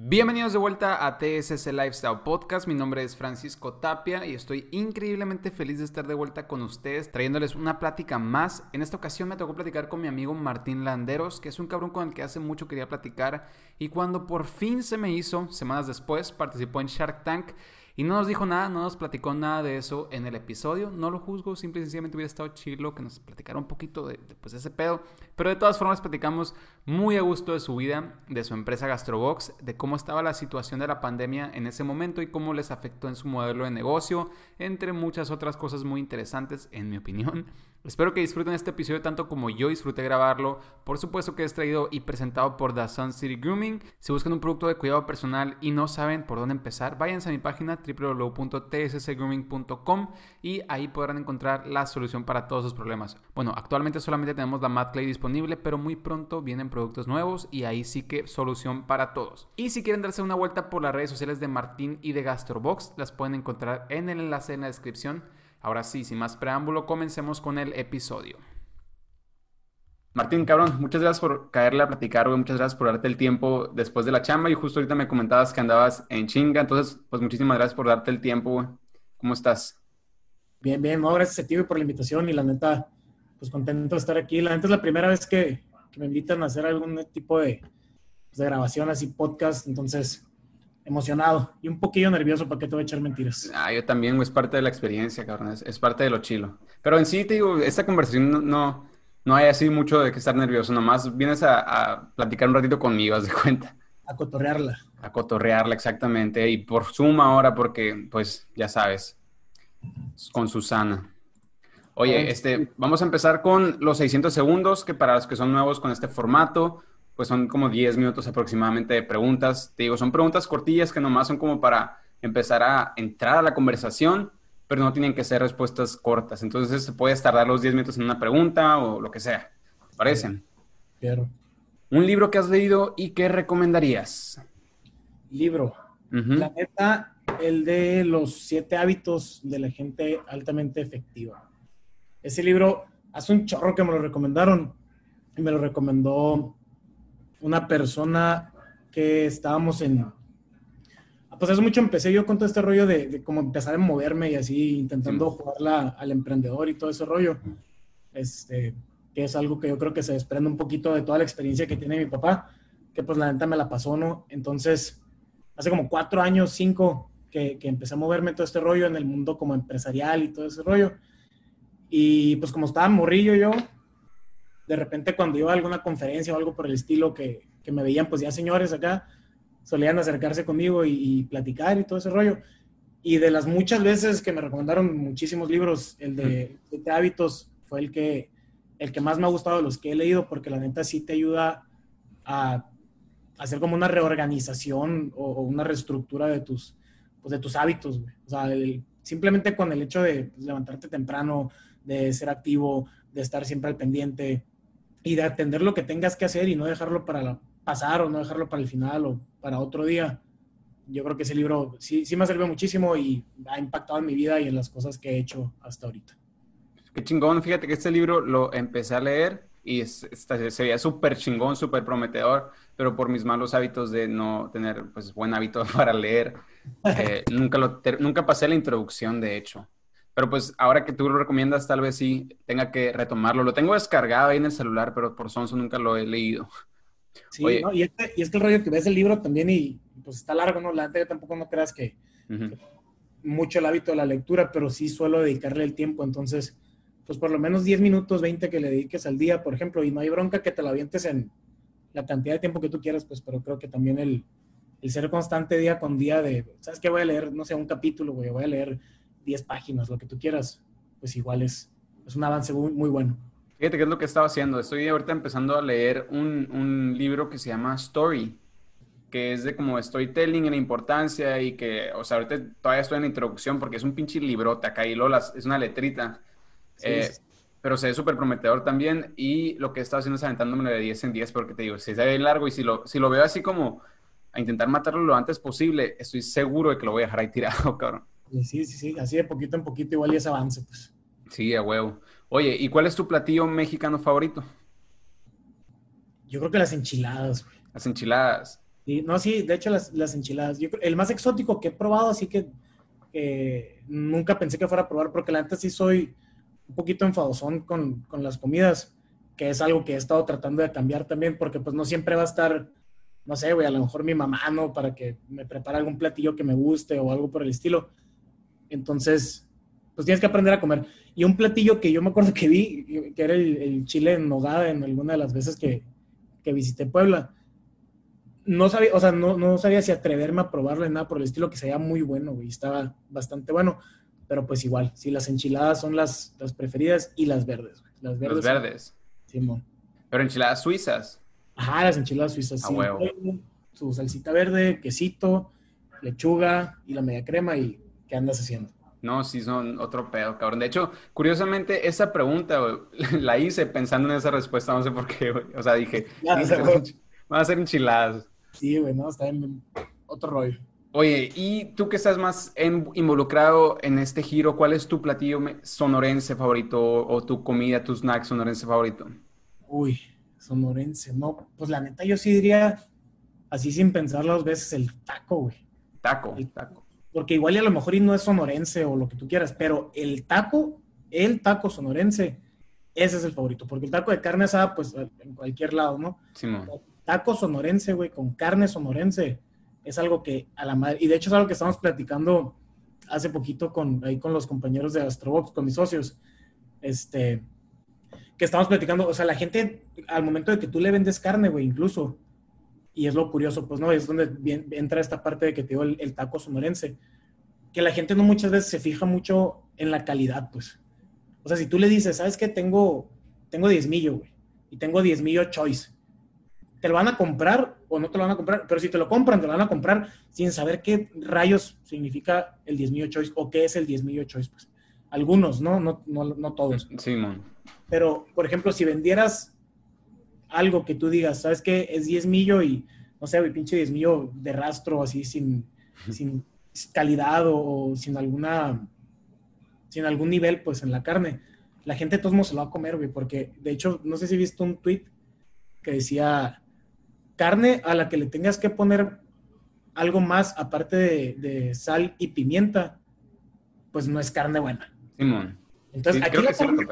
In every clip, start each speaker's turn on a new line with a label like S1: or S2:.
S1: Bienvenidos de vuelta a TSS Lifestyle Podcast. Mi nombre es Francisco Tapia y estoy increíblemente feliz de estar de vuelta con ustedes trayéndoles una plática más. En esta ocasión me tocó platicar con mi amigo Martín Landeros, que es un cabrón con el que hace mucho quería platicar y cuando por fin se me hizo, semanas después, participó en Shark Tank y no nos dijo nada, no nos platicó nada de eso en el episodio. No lo juzgo, simple y sencillamente hubiera estado chilo que nos platicara un poquito de, pues, ese pedo. Pero de todas formas platicamos muy a gusto de su vida, de su empresa Gastrobox, de cómo estaba la situación de la pandemia en ese momento y cómo les afectó en su modelo de negocio, entre muchas otras cosas muy interesantes, en mi opinión. Espero que disfruten este episodio tanto como yo disfruté grabarlo. Por supuesto que es traído y presentado por The Sun City Grooming. Si buscan un producto de cuidado personal y no saben por dónde empezar, váyanse a mi página www.tssgrooming.com y ahí podrán encontrar la solución para todos sus problemas. Bueno, actualmente solamente tenemos la Matte Clay disponible, pero muy pronto vienen productos nuevos y ahí sí que solución para todos. Y si quieren darse una vuelta por las redes sociales de Martín y de Gastrobox, las pueden encontrar en el enlace en la descripción. Ahora sí, sin más preámbulo, comencemos con el episodio. Martín, cabrón, muchas gracias por caerle a platicar, güey. Muchas gracias por darte el tiempo después de la chamba. Y justo ahorita me comentabas que andabas en chinga. Entonces, pues muchísimas gracias por darte el tiempo, güey. ¿Cómo estás?
S2: Bien, bien. No, gracias a ti por la invitación y la neta, pues contento de estar aquí. La neta es la primera vez que, me invitan a hacer algún tipo de, pues, de grabación así, podcast. Entonces, emocionado y un poquillo nervioso, ¿para qué te voy a echar mentiras?
S1: Ah, yo también, es parte de la experiencia, cabrón, es, parte de lo chilo. Pero en sí, te digo, esta conversación no, no, hay así mucho de que estar nervioso, nomás vienes a, platicar un ratito conmigo, haz de cuenta.
S2: A cotorrearla.
S1: A cotorrearla, exactamente, y por suma ahora, porque, pues, ya sabes, con Susana. Oye, este, vamos a empezar con los 600 segundos, que para los que son nuevos con este formato, pues son como 10 minutos aproximadamente de preguntas. Te digo, son preguntas cortillas que nomás son como para empezar a entrar a la conversación, pero no tienen que ser respuestas cortas. Entonces, se puede tardar los 10 minutos en una pregunta o lo que sea. ¿Parecen?
S2: Claro.
S1: Un libro que has leído y que recomendarías.
S2: Libro. La neta, el de los siete hábitos de la gente altamente efectiva. Ese libro, hace un chorro que me lo recomendaron y me lo recomendó una persona que estábamos en... Pues hace mucho empecé yo con todo este rollo de, de cómo empezar a moverme y así, intentando jugarla al emprendedor y todo ese rollo. Este, que es algo que yo creo que se desprende un poquito de toda la experiencia que tiene mi papá, que pues la neta me la pasó, ¿no? Entonces, hace como cuatro años, cinco, que, que empecé a moverme todo este rollo en el mundo como empresarial y todo ese rollo. Y pues como estaba morrillo yo, de repente cuando iba a alguna conferencia o algo por el estilo que, que me veían, pues ya señores acá, solían acercarse conmigo y, platicar y todo ese rollo. Y de las muchas veces que me recomendaron muchísimos libros, el de, de hábitos fue el que, el que más me ha gustado de los que he leído, porque la neta sí te ayuda a, hacer como una reorganización o, una reestructura de tus, pues de tus hábitos. O sea, simplemente con el hecho de pues, levantarte temprano, de ser activo, de estar siempre al pendiente, y de atender lo que tengas que hacer y no dejarlo para pasar o no dejarlo para el final o para otro día. Yo creo que ese libro sí, sí me ha servido muchísimo y ha impactado en mi vida y en las cosas que he hecho hasta ahorita.
S1: Qué chingón, fíjate que este libro lo empecé a leer y se veía súper chingón, súper prometedor, pero por mis malos hábitos de no tener pues buen hábito para leer, eh, nunca, lo, nunca pasé la introducción, de hecho. Pero pues ahora que tú lo recomiendas, tal vez sí tenga que retomarlo. Lo tengo descargado ahí en el celular, pero por sonso nunca lo he leído.
S2: Sí, ¿no? y, este, y es que el rollo que ves el libro también y pues está largo, ¿no? La gente tampoco no creas que, mucho el hábito de la lectura, pero sí suelo dedicarle el tiempo. Entonces, pues por lo menos 10 minutos, 20 que le dediques al día, por ejemplo, y no hay bronca que te lo avientes en la cantidad de tiempo que tú quieras, pues, pero creo que también el, el ser constante día con día de, ¿sabes qué? Voy a leer, no sé, un capítulo, güey, voy a leer 10 páginas, lo que tú quieras, pues igual es, es un avance muy, muy bueno.
S1: Fíjate qué es lo que estaba haciendo. Estoy ahorita empezando a leer un, un, libro que se llama Story, que es de como storytelling y la importancia y que, o sea, ahorita todavía estoy en la introducción porque es un pinche libro, acá y Lolas, es una letrita. Eh, pero se ve súper prometedor también y lo que he estado haciendo es aventándome de 10 en 10 porque te digo, si se ve largo y si lo, si lo veo así como a intentar matarlo lo antes posible, estoy seguro de que lo voy a dejar ahí tirado, cabrón.
S2: Sí, sí, sí, así de poquito en poquito igual y ese avance, pues.
S1: Sí, a huevo. Oye, ¿y cuál es tu platillo mexicano favorito?
S2: Yo creo que las enchiladas, güey.
S1: Las enchiladas.
S2: Sí, no, sí, de hecho las, las enchiladas. Yo, el más exótico que he probado, así que, nunca pensé que fuera a probar, porque la neta sí soy un poquito enfadosón con, con las comidas, que es algo que he estado tratando de cambiar también, porque pues no siempre va a estar, no sé, güey, a lo mejor mi mamá, ¿no? Para que me prepare algún platillo que me guste o algo por el estilo. Entonces, pues tienes que aprender a comer. Y un platillo que yo me acuerdo que vi, que era el, chile en nogada en alguna de las veces que, que visité Puebla. No sabía, o sea, no, no, sabía si atreverme a probarle nada por el estilo, que se veía muy bueno, güey, estaba bastante bueno. Pero pues igual, si las enchiladas son las, las preferidas y las verdes, güey. Las verdes.
S1: Verdes.
S2: Simón.
S1: Pero enchiladas suizas.
S2: Ajá, las enchiladas suizas. sí. Su salsita verde, quesito, lechuga y la media crema y ¿qué andas haciendo?
S1: No, sí, son otro pedo, cabrón. De hecho, curiosamente, esa pregunta la hice pensando en esa respuesta, no sé por qué, güey. O sea, dije, van a ser enchiladas.
S2: Sí, güey, no, está en otro rollo.
S1: Oye, y tú que estás más involucrado en este giro, ¿cuál es tu platillo sonorense favorito o tu comida, tu snack sonorense favorito?
S2: Uy, sonorense, no, pues la neta yo sí diría, así sin pensarlo dos veces, el taco, güey.
S1: Taco, el taco
S2: porque igual y a lo mejor y no es sonorense o lo que tú quieras, pero el taco, el taco sonorense, ese es el favorito, porque el taco de carne asada, pues en cualquier lado, ¿no?
S1: Sí,
S2: taco sonorense, güey, con carne sonorense, es algo que a la madre, y de hecho es algo que estamos platicando hace poquito con, ahí con los compañeros de Astrobox, con mis socios, este, que estamos platicando, o sea, la gente, al momento de que tú le vendes carne, güey, incluso, y es lo curioso, pues, ¿no? Es donde entra esta parte de que te digo el, taco sonorense, que la gente no muchas veces se fija mucho en la calidad, pues. O sea, si tú le dices, ¿sabes qué? Tengo, tengo 10 millo, güey, y tengo 10 millo choice. ¿Te lo van a comprar o no te lo van a comprar? Pero si te lo compran, te lo van a comprar sin saber qué rayos significa el 10 millo choice o qué es el 10 millo choice, pues. Algunos, ¿no? No, no, no todos.
S1: Sí, man.
S2: Pero, por ejemplo, si vendieras algo que tú digas, ¿sabes qué? Es 10 millo y, no sé, güey, pinche 10 millo de rastro, así, sin, sin calidad o, sin alguna, sin algún nivel, pues, en la carne. La gente de todos modos se lo va a comer, güey, porque, de hecho, no sé si viste un tweet que decía, carne a la que le tengas que poner algo más aparte de, sal y pimienta, pues no es carne buena.
S1: Simón.
S2: Entonces, aquí la carne,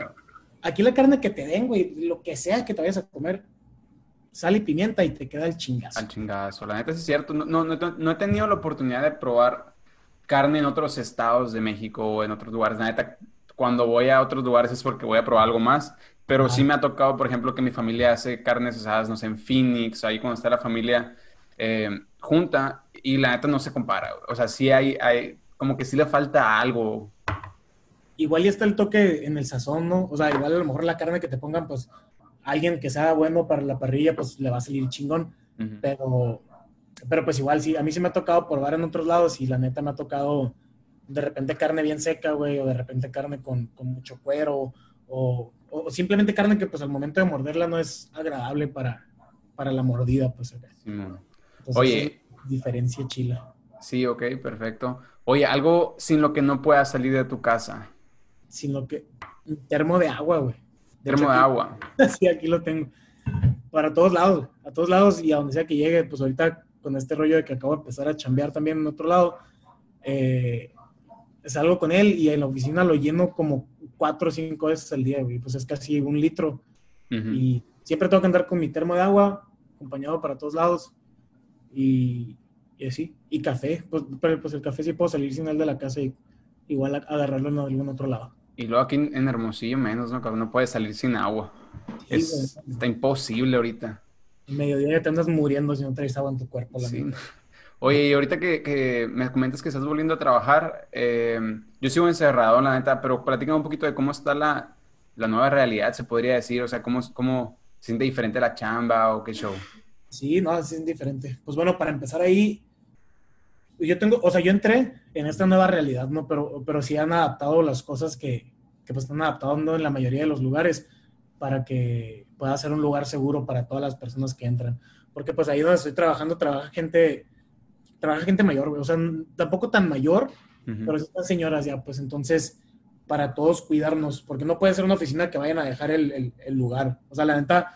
S2: Aquí la carne que te den, güey, lo que sea que te vayas a comer, sal y pimienta y te queda el chingazo.
S1: Al chingazo, la neta es cierto. No, no, no, he tenido la oportunidad de probar carne en otros estados de México o en otros lugares. La neta, cuando voy a otros lugares es porque voy a probar algo más. Pero sí me ha tocado, por ejemplo, que mi familia hace carnes asadas, no sé, en Phoenix, ahí cuando está la familia eh, junta, y la neta no se compara. O sea, sí hay, hay, como que sí le falta algo
S2: igual y está el toque en el sazón, ¿no? O sea, igual a lo mejor la carne que te pongan, pues, alguien que sea bueno para la parrilla, pues le va a salir chingón. Pero, pero pues igual, sí, a mí sí me ha tocado probar en otros lados y la neta me ha tocado de repente carne bien seca, güey, o de repente carne con, mucho cuero, o, o, simplemente carne que pues al momento de morderla no es agradable para, para la mordida, pues.
S1: Oye.
S2: Diferencia chila.
S1: Sí, ok, perfecto. Oye, algo sin lo que no puedas salir de tu casa
S2: sino que termo de agua, güey.
S1: Termo de agua.
S2: Sí, aquí lo tengo. Para todos lados, a todos lados y a donde sea que llegue, pues ahorita con este rollo de que acabo de empezar a chambear también en otro lado, eh, salgo con él y en la oficina lo lleno como cuatro o cinco veces al día, güey. Pues es casi un litro. Y siempre tengo que andar con mi termo de agua, acompañado para todos lados. Y, y así. Y café. Pues, pero, pues el café sí puedo salir sin él de la casa y igual agarrarlo en algún otro lado.
S1: Y luego aquí en Hermosillo menos, ¿no? no puede salir sin agua. está imposible ahorita.
S2: En mediodía ya te andas muriendo si no traes agua en tu cuerpo. La sí.
S1: Oye, y ahorita que, me comentas que estás volviendo a trabajar, eh, yo sigo encerrado, la neta, pero platícame un poquito de cómo está la, nueva realidad, se podría decir, o sea, cómo, cómo se siente diferente la chamba o qué show.
S2: Sí, no, se siente diferente. Pues bueno, para empezar ahí, yo tengo, o sea, yo entré en esta nueva realidad, ¿no? Pero, pero sí han adaptado las cosas que, que pues están adaptando en la mayoría de los lugares para que pueda ser un lugar seguro para todas las personas que entran. Porque pues ahí donde estoy trabajando, trabaja gente, trabaja gente mayor, O sea, tampoco tan mayor, pero están señoras ya, pues entonces, para todos cuidarnos, porque no puede ser una oficina que vayan a dejar el, el, el lugar. O sea, la neta,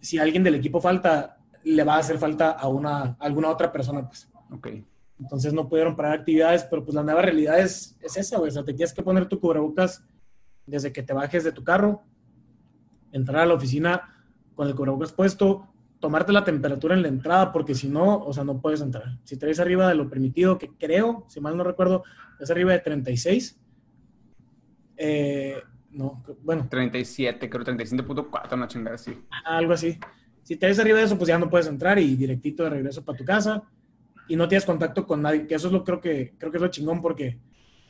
S2: si alguien del equipo falta, le va a hacer falta a, una, alguna otra persona, pues.
S1: Ok.
S2: Entonces no pudieron parar actividades, pero pues la nueva realidad es, es esa, güey. O sea, te tienes que poner tu cubrebocas desde que te bajes de tu carro, entrar a la oficina con el cubrebocas puesto, tomarte la temperatura en la entrada, porque si no, o sea, no puedes entrar. Si te ves arriba de lo permitido, que creo, si mal no recuerdo, es arriba de 36. Eh, no, bueno.
S1: 37, creo 35.4, una chingada así.
S2: Algo así. Si te ves arriba de eso, pues ya no puedes entrar y directito de regreso para tu casa y no tienes contacto con nadie, que eso es lo creo que creo que es lo chingón porque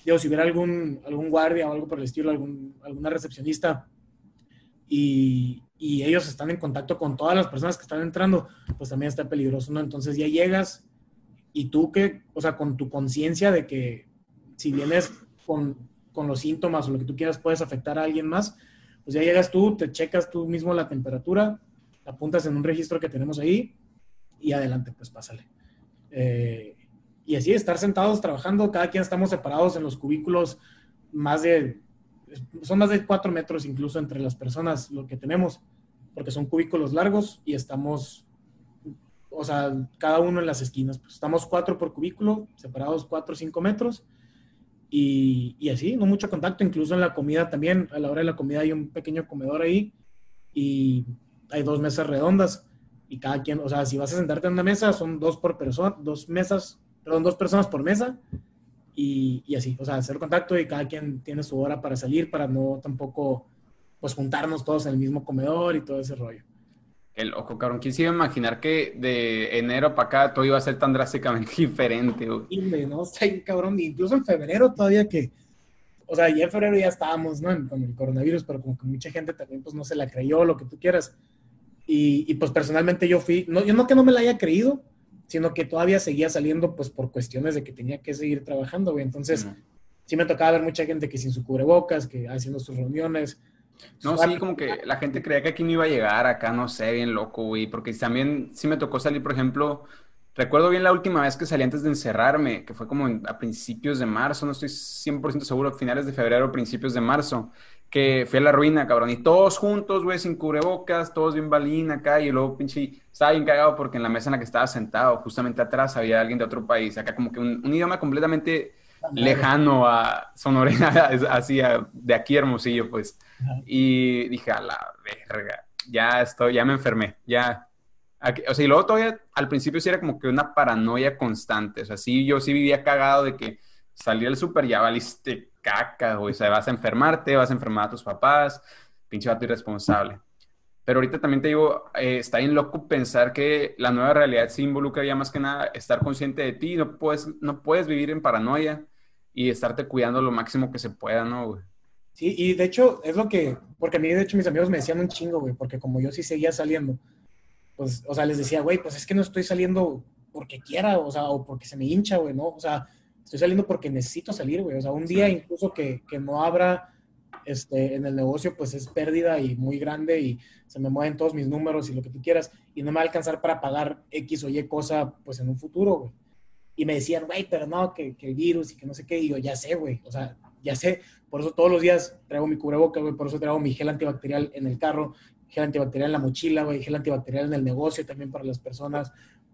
S2: digo, si hubiera algún algún guardia o algo por el estilo, algún, alguna recepcionista y, y, ellos están en contacto con todas las personas que están entrando, pues también está peligroso, ¿no? Entonces ya llegas y tú que, o sea, con tu conciencia de que si vienes con, con los síntomas o lo que tú quieras puedes afectar a alguien más, pues ya llegas tú, te checas tú mismo la temperatura, apuntas en un registro que tenemos ahí y adelante, pues pásale. Eh, y así, estar sentados trabajando, cada quien estamos separados en los cubículos, más de, son más de cuatro metros incluso entre las personas lo que tenemos, porque son cubículos largos y estamos, o sea, cada uno en las esquinas, pues estamos cuatro por cubículo, separados cuatro o cinco metros. Y, y, así, no mucho contacto, incluso en la comida también, a la hora de la comida hay un pequeño comedor ahí y hay dos mesas redondas y cada quien, o sea, si vas a sentarte en una mesa, son dos por persona, dos mesas, perdón, dos personas por mesa y, y, así, o sea, hacer contacto y cada quien tiene su hora para salir, para no tampoco, pues, juntarnos todos en el mismo comedor y todo ese rollo.
S1: El ojo, cabrón. ¿Quién se iba a imaginar que de enero para acá todo iba a ser tan drásticamente diferente,
S2: güey? no, está cabrón. Incluso en febrero todavía que, o sea, ya en febrero ya estábamos, ¿no? Con el coronavirus, pero como que mucha gente también, pues, no se la creyó, lo que tú quieras. Y, pues personalmente yo fui, no, yo no que no me la haya creído, sino que todavía seguía saliendo pues por cuestiones de que tenía que seguir trabajando, güey. Entonces, sí me tocaba ver mucha gente que sin su cubrebocas, que haciendo sus reuniones.
S1: No, sí, como que la gente creía que aquí no iba a llegar, acá no sé, bien loco, güey, porque también sí me tocó salir, por ejemplo, recuerdo bien la última vez que salí antes de encerrarme, que fue como a principios de marzo, no estoy 100% seguro, finales de febrero, principios de marzo que fui a la ruina, cabrón. Y todos juntos, güey, sin cubrebocas, todos bien balín acá. Y luego, pinche, estaba bien cagado porque en la mesa en la que estaba sentado, justamente atrás, había alguien de otro país. Acá como que un, idioma completamente lejano a Sonorea, así, de aquí Hermosillo, pues. Y dije, a la verga, ya estoy, ya me enfermé, ya. o sea, y luego todavía, al principio sí era como que una paranoia constante. O sea, sí, yo sí vivía cagado de que salí al súper, ya valiste caca, güey. O sea, vas a enfermarte, vas a enfermar a tus papás, pinche vato irresponsable. Pero ahorita también te digo, eh, está bien loco pensar que la nueva realidad se involucra ya más que nada estar consciente de ti. No puedes, no puedes vivir en paranoia y estarte cuidando lo máximo que se pueda, ¿no, güey?
S2: Sí, y de hecho es lo que, porque a mí de hecho mis amigos me decían un chingo, güey, porque como yo sí seguía saliendo, pues, o sea, les decía, güey, pues es que no estoy saliendo porque quiera, o sea, o porque se me hincha, güey, ¿no? O sea, estoy saliendo porque necesito salir, güey. O sea, un día incluso que, que, no abra este, en el negocio, pues es pérdida y muy grande y se me mueven todos mis números y lo que tú quieras y no me va a alcanzar para pagar X o Y cosa, pues en un futuro, güey. Y me decían, güey, pero no, que, que, el virus y que no sé qué. Y yo, ya sé, güey. O sea, ya sé. Por eso todos los días traigo mi cubreboca, güey. Por eso traigo mi gel antibacterial en el carro, gel antibacterial en la mochila, güey, gel antibacterial en el negocio también para las personas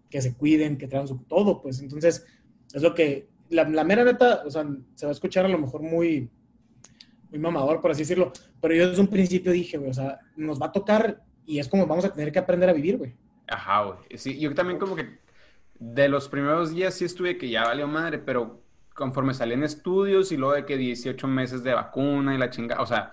S2: que se cuiden, que traigan su... Todo, pues. Entonces, es lo que la, mera neta, o sea, se va a escuchar a lo mejor muy, muy mamador, por así decirlo, pero yo desde un principio dije, güey, o sea, nos va a tocar y es como vamos a tener que aprender a vivir, güey.
S1: Ajá, güey. Sí, yo también como que de los primeros días sí estuve que ya valió madre, pero conforme salí en estudios y luego de que 18 meses de vacuna y la chingada, o sea,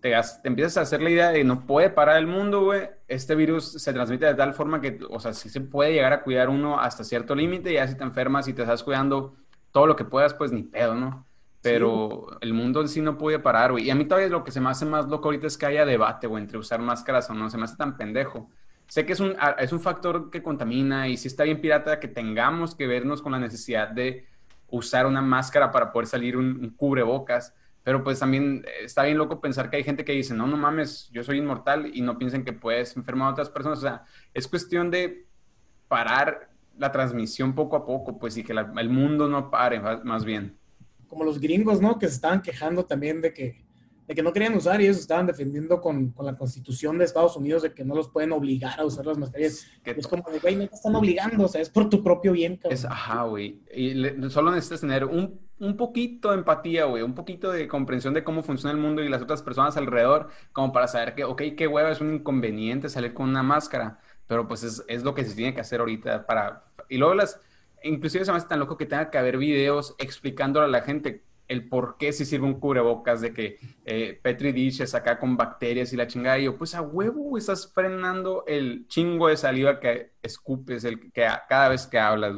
S1: te, te, empiezas a hacer la idea de no puede parar el mundo, güey. Este virus se transmite de tal forma que, o sea, sí se puede llegar a cuidar uno hasta cierto límite, ya si te enfermas y te estás cuidando todo lo que puedas, pues ni pedo, ¿no? Pero el mundo en sí no puede parar, güey. Y a mí todavía lo que se me hace más loco ahorita es que haya debate, güey, entre usar máscaras o no. Se me hace tan pendejo. Sé que es un, es un factor que contamina y sí está bien pirata que tengamos que vernos con la necesidad de usar una máscara para poder salir un, cubrebocas. Pero pues también está bien loco pensar que hay gente que dice, no, no mames, yo soy inmortal y no piensen que puedes enfermar a otras personas. O sea, es cuestión de parar la transmisión poco a poco, pues, y que el mundo no pare, más bien.
S2: Como los gringos, ¿no? Que se estaban quejando también de que, de que no querían usar y ellos estaban defendiendo con, con, la constitución de Estados Unidos de que no los pueden obligar a usar las mascarillas. es como, güey, no te están obligando, o sea, es por tu propio bien,
S1: cabrón. Es, ajá, güey. Y solo necesitas tener un, un poquito de empatía, güey, un poquito de comprensión de cómo funciona el mundo y las otras personas alrededor, como para saber que, ok, qué hueva es un inconveniente salir con una máscara, pero pues es, es lo que se tiene que hacer ahorita para... Y luego las... Inclusive se me hace tan loco que tenga que haber videos explicándole a la gente el por qué si sirve un cubrebocas de que eh, Petri Dishes acá con bacterias y la chingada. Y yo, pues a huevo, estás frenando el chingo de saliva que escupes el, que, cada vez que hablas.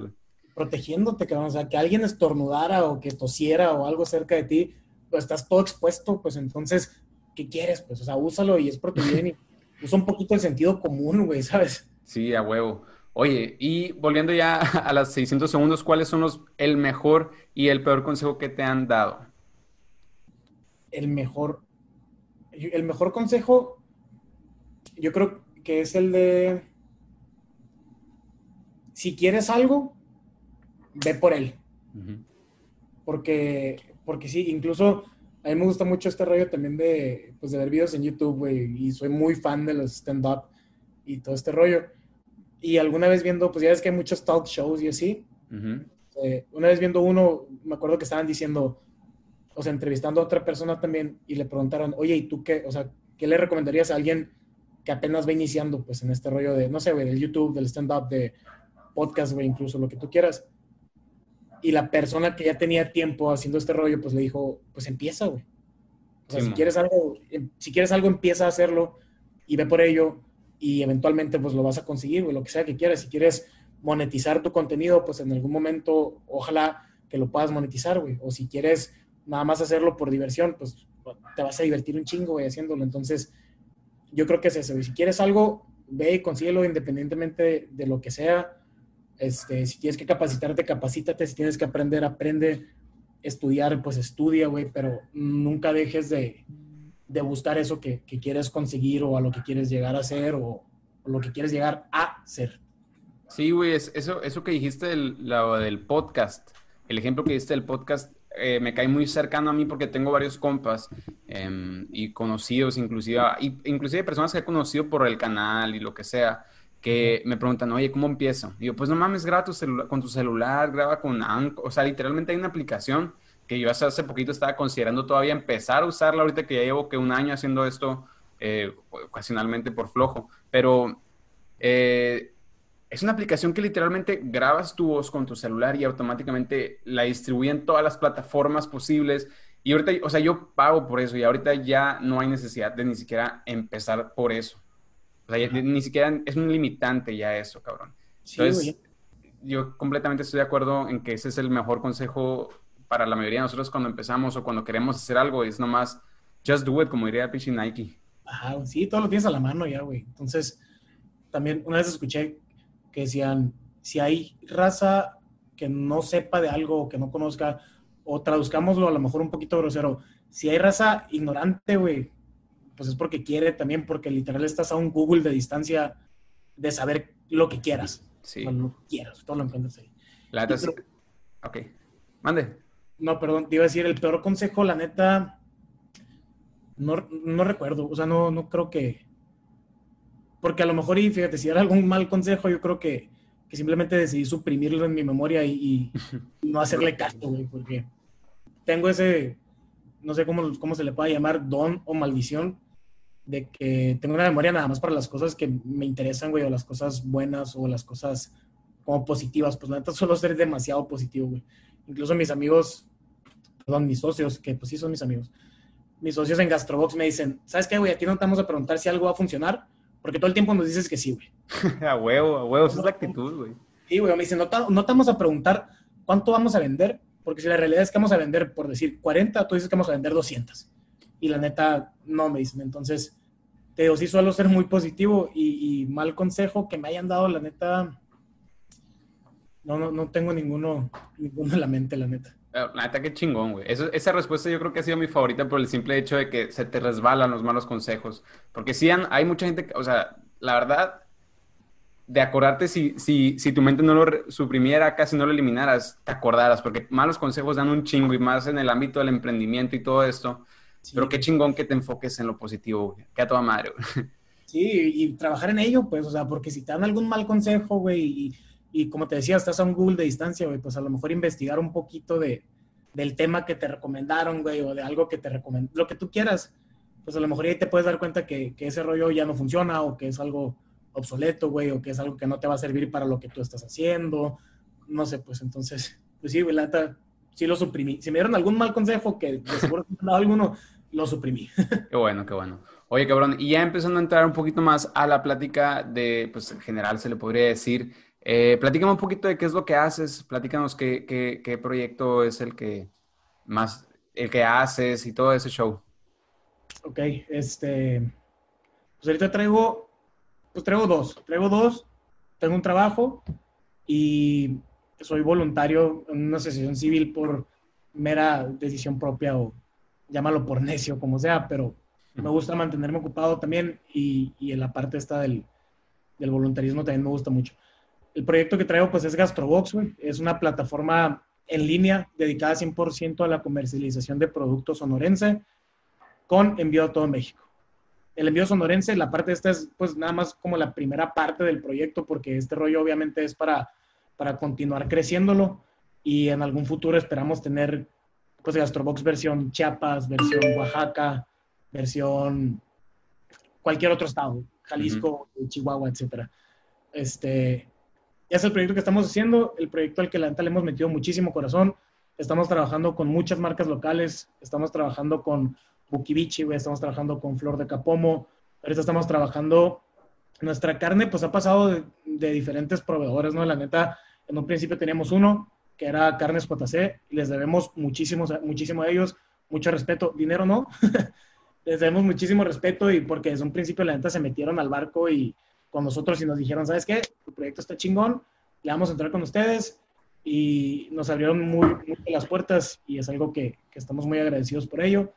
S2: Protegiéndote, cabrón. O sea, que alguien estornudara o que tosiera o algo cerca de ti, pues estás todo expuesto, pues entonces, ¿qué quieres? Pues, o sea, úsalo y es por usa un poquito el sentido común, güey, ¿sabes?
S1: Sí, a huevo. Oye, y volviendo ya a las 600 segundos, ¿cuáles son los el mejor y el peor consejo que te han dado?
S2: El mejor, el mejor consejo, yo creo que es el de, si quieres algo, ve por él. Porque, porque sí, incluso a mí me gusta mucho este rollo también de, pues, de ver videos en YouTube, güey, y soy muy fan de los stand-up y todo este rollo y alguna vez viendo, pues ya ves que hay muchos talk shows y así. Eh, una vez viendo uno, me acuerdo que estaban diciendo, o sea, entrevistando a otra persona también y le preguntaron, oye, ¿y tú qué? O sea, ¿qué le recomendarías a alguien que apenas va iniciando, pues, en este rollo de, no sé, güey, del YouTube, del stand-up, de podcast, güey, incluso lo que tú quieras? Y la persona que ya tenía tiempo haciendo este rollo, pues le dijo, pues empieza, güey. O sea, si quieres algo, em, si quieres algo, empieza a hacerlo y ve por ello y eventualmente pues lo vas a conseguir, o lo que sea que quieras. Si quieres monetizar tu contenido, pues en algún momento ojalá que lo puedas monetizar, güey. O si quieres nada más hacerlo por diversión, pues te vas a divertir un chingo, güey, haciéndolo. Entonces, yo creo que es eso. Y si quieres algo, ve y consíguelo independientemente de, lo que sea. Este, si tienes que capacitarte, capacítate. Si tienes que aprender, aprende. Estudiar, pues estudia, güey. Pero nunca dejes de, de buscar eso que, quieres conseguir o a lo que quieres llegar a ser o, lo que quieres llegar a ser.
S1: Sí, güey, eso, eso que dijiste del, del podcast, el ejemplo que diste del podcast, eh, me cae muy cercano a mí porque tengo varios compas em, y conocidos, inclusive, inclusive personas que he conocido por el canal y lo que sea, que me preguntan, oye, ¿cómo empiezo? Y yo, pues no mames, graba tu con tu celular, graba con Anchor, o sea, literalmente hay una aplicación que yo hace, hace poquito estaba considerando todavía empezar a usarla ahorita que ya llevo que un año haciendo esto eh, ocasionalmente por flojo, pero eh, es una aplicación que literalmente grabas tu voz con tu celular y automáticamente la distribuye en todas las plataformas posibles. Y ahorita, o sea, yo pago por eso y ahorita ya no hay necesidad de ni siquiera empezar por eso. O sea, ni siquiera es un limitante ya eso, cabrón. Entonces, yo completamente estoy de acuerdo en que ese es el mejor consejo para la mayoría de nosotros cuando empezamos o cuando queremos hacer algo es nomás just do it, como diría Pichi Nike.
S2: Ajá, sí, todo lo tienes a la mano ya, güey. Entonces, también una vez escuché que decían, si hay raza que no sepa de algo o que no conozca, o traduzcámoslo a lo mejor un poquito grosero, si hay raza ignorante, güey, pues es porque quiere también, porque literal estás a un Google de distancia de saber lo que quieras. Sí. lo que quieras, todo lo encuentras ahí.
S1: La Ok. Mande.
S2: No, perdón, te iba a decir, el peor consejo, la neta, no, no recuerdo, o sea, no, no creo que... Porque a lo mejor, y fíjate, si era algún mal consejo, yo creo que, que simplemente decidí suprimirlo en mi memoria y, no hacerle caso, güey, porque tengo ese, no sé cómo, cómo se le puede llamar, don o maldición, de que tengo una memoria nada más para las cosas que me interesan, güey, o las cosas buenas o las cosas como positivas. Pues la neta suelo ser demasiado positivo, güey incluso mis amigos, perdón, mis socios, que pues sí son mis amigos, mis socios en Gastrobox me dicen, ¿sabes qué, güey? Aquí no te vamos a preguntar si algo va a funcionar, porque todo el tiempo nos dices que sí, güey.
S1: a huevo, a huevo, esa es la actitud, güey.
S2: Sí, güey, me dicen, no, no te vamos a preguntar cuánto vamos a vender, porque si la realidad es que vamos a vender, por decir, 40, tú dices que vamos a vender 200. Y la neta, no me dicen. Entonces, te digo, sí suelo ser muy positivo y, mal consejo que me hayan dado, la neta, no, no, no tengo ninguno, ninguno en la mente, la neta.
S1: Eh, la neta, qué chingón, güey. esa respuesta yo creo que ha sido mi favorita por el simple hecho de que se te resbalan los malos consejos. Porque sí, hay mucha gente, o sea, la verdad, de acordarte si, si, si tu mente no lo suprimiera, casi no lo eliminaras, te acordaras, porque malos consejos dan un chingo y más en el ámbito del emprendimiento y todo esto. Pero qué chingón que te enfoques en lo positivo, güey. Que a toda madre, güey.
S2: Sí, y trabajar en ello, pues, o sea, porque si te dan algún mal consejo, güey, y, y como te decía, estás a un Google de distancia, güey, pues a lo mejor investigar un poquito de, del tema que te recomendaron, güey, o de algo que te recomendaron, lo que tú quieras, pues a lo mejor ahí te puedes dar cuenta que, que ese rollo ya no funciona o que es algo obsoleto, güey, o que es algo que no te va a servir para lo que tú estás haciendo, no sé, pues entonces, pues sí, güey, la neta, sí lo suprimí. Si me dieron algún mal consejo, que de seguro me han dado alguno, lo suprimí.
S1: Qué bueno, qué bueno. Oye, cabrón, y ya empezando a entrar un poquito más a la plática de, pues en general se le podría decir, eh, platícame un poquito de qué es lo que haces, platícanos qué, qué, qué, proyecto es el que más, el que haces y todo ese show.
S2: Ok, este, pues ahorita traigo, pues traigo dos, traigo dos, tengo un trabajo y soy voluntario en una asociación civil por mera decisión propia o llámalo por necio, como sea, pero me gusta mantenerme ocupado también y, y en la parte esta del, del, voluntarismo también me gusta mucho. El proyecto que traigo pues es Gastrobox. Es una plataforma en línea dedicada 100% a la comercialización de productos sonorense con envío a todo México. El envío sonorense, la parte esta es pues nada más como la primera parte del proyecto porque este rollo obviamente es para, para continuar creciéndolo y en algún futuro esperamos tener pues Gastrobox versión Chiapas, versión Oaxaca, versión cualquier otro estado, Jalisco, Chihuahua, etcétera. Este, es el proyecto que estamos haciendo, el proyecto al que la le hemos metido muchísimo corazón. Estamos trabajando con muchas marcas locales, estamos trabajando con Bukibichi, estamos trabajando con Flor de Capomo, ahorita estamos trabajando, nuestra carne pues ha pasado de, de, diferentes proveedores, ¿no? La neta, en un principio teníamos uno, que era Carnes JC, les debemos muchísimo, muchísimo a ellos, mucho respeto, dinero no, les debemos muchísimo respeto y porque desde un principio la neta se metieron al barco y con nosotros y nos dijeron, ¿sabes qué? Tu proyecto está chingón, le vamos a entrar con ustedes y nos abrieron muy, muy las puertas y es algo que, que, estamos muy agradecidos por ello.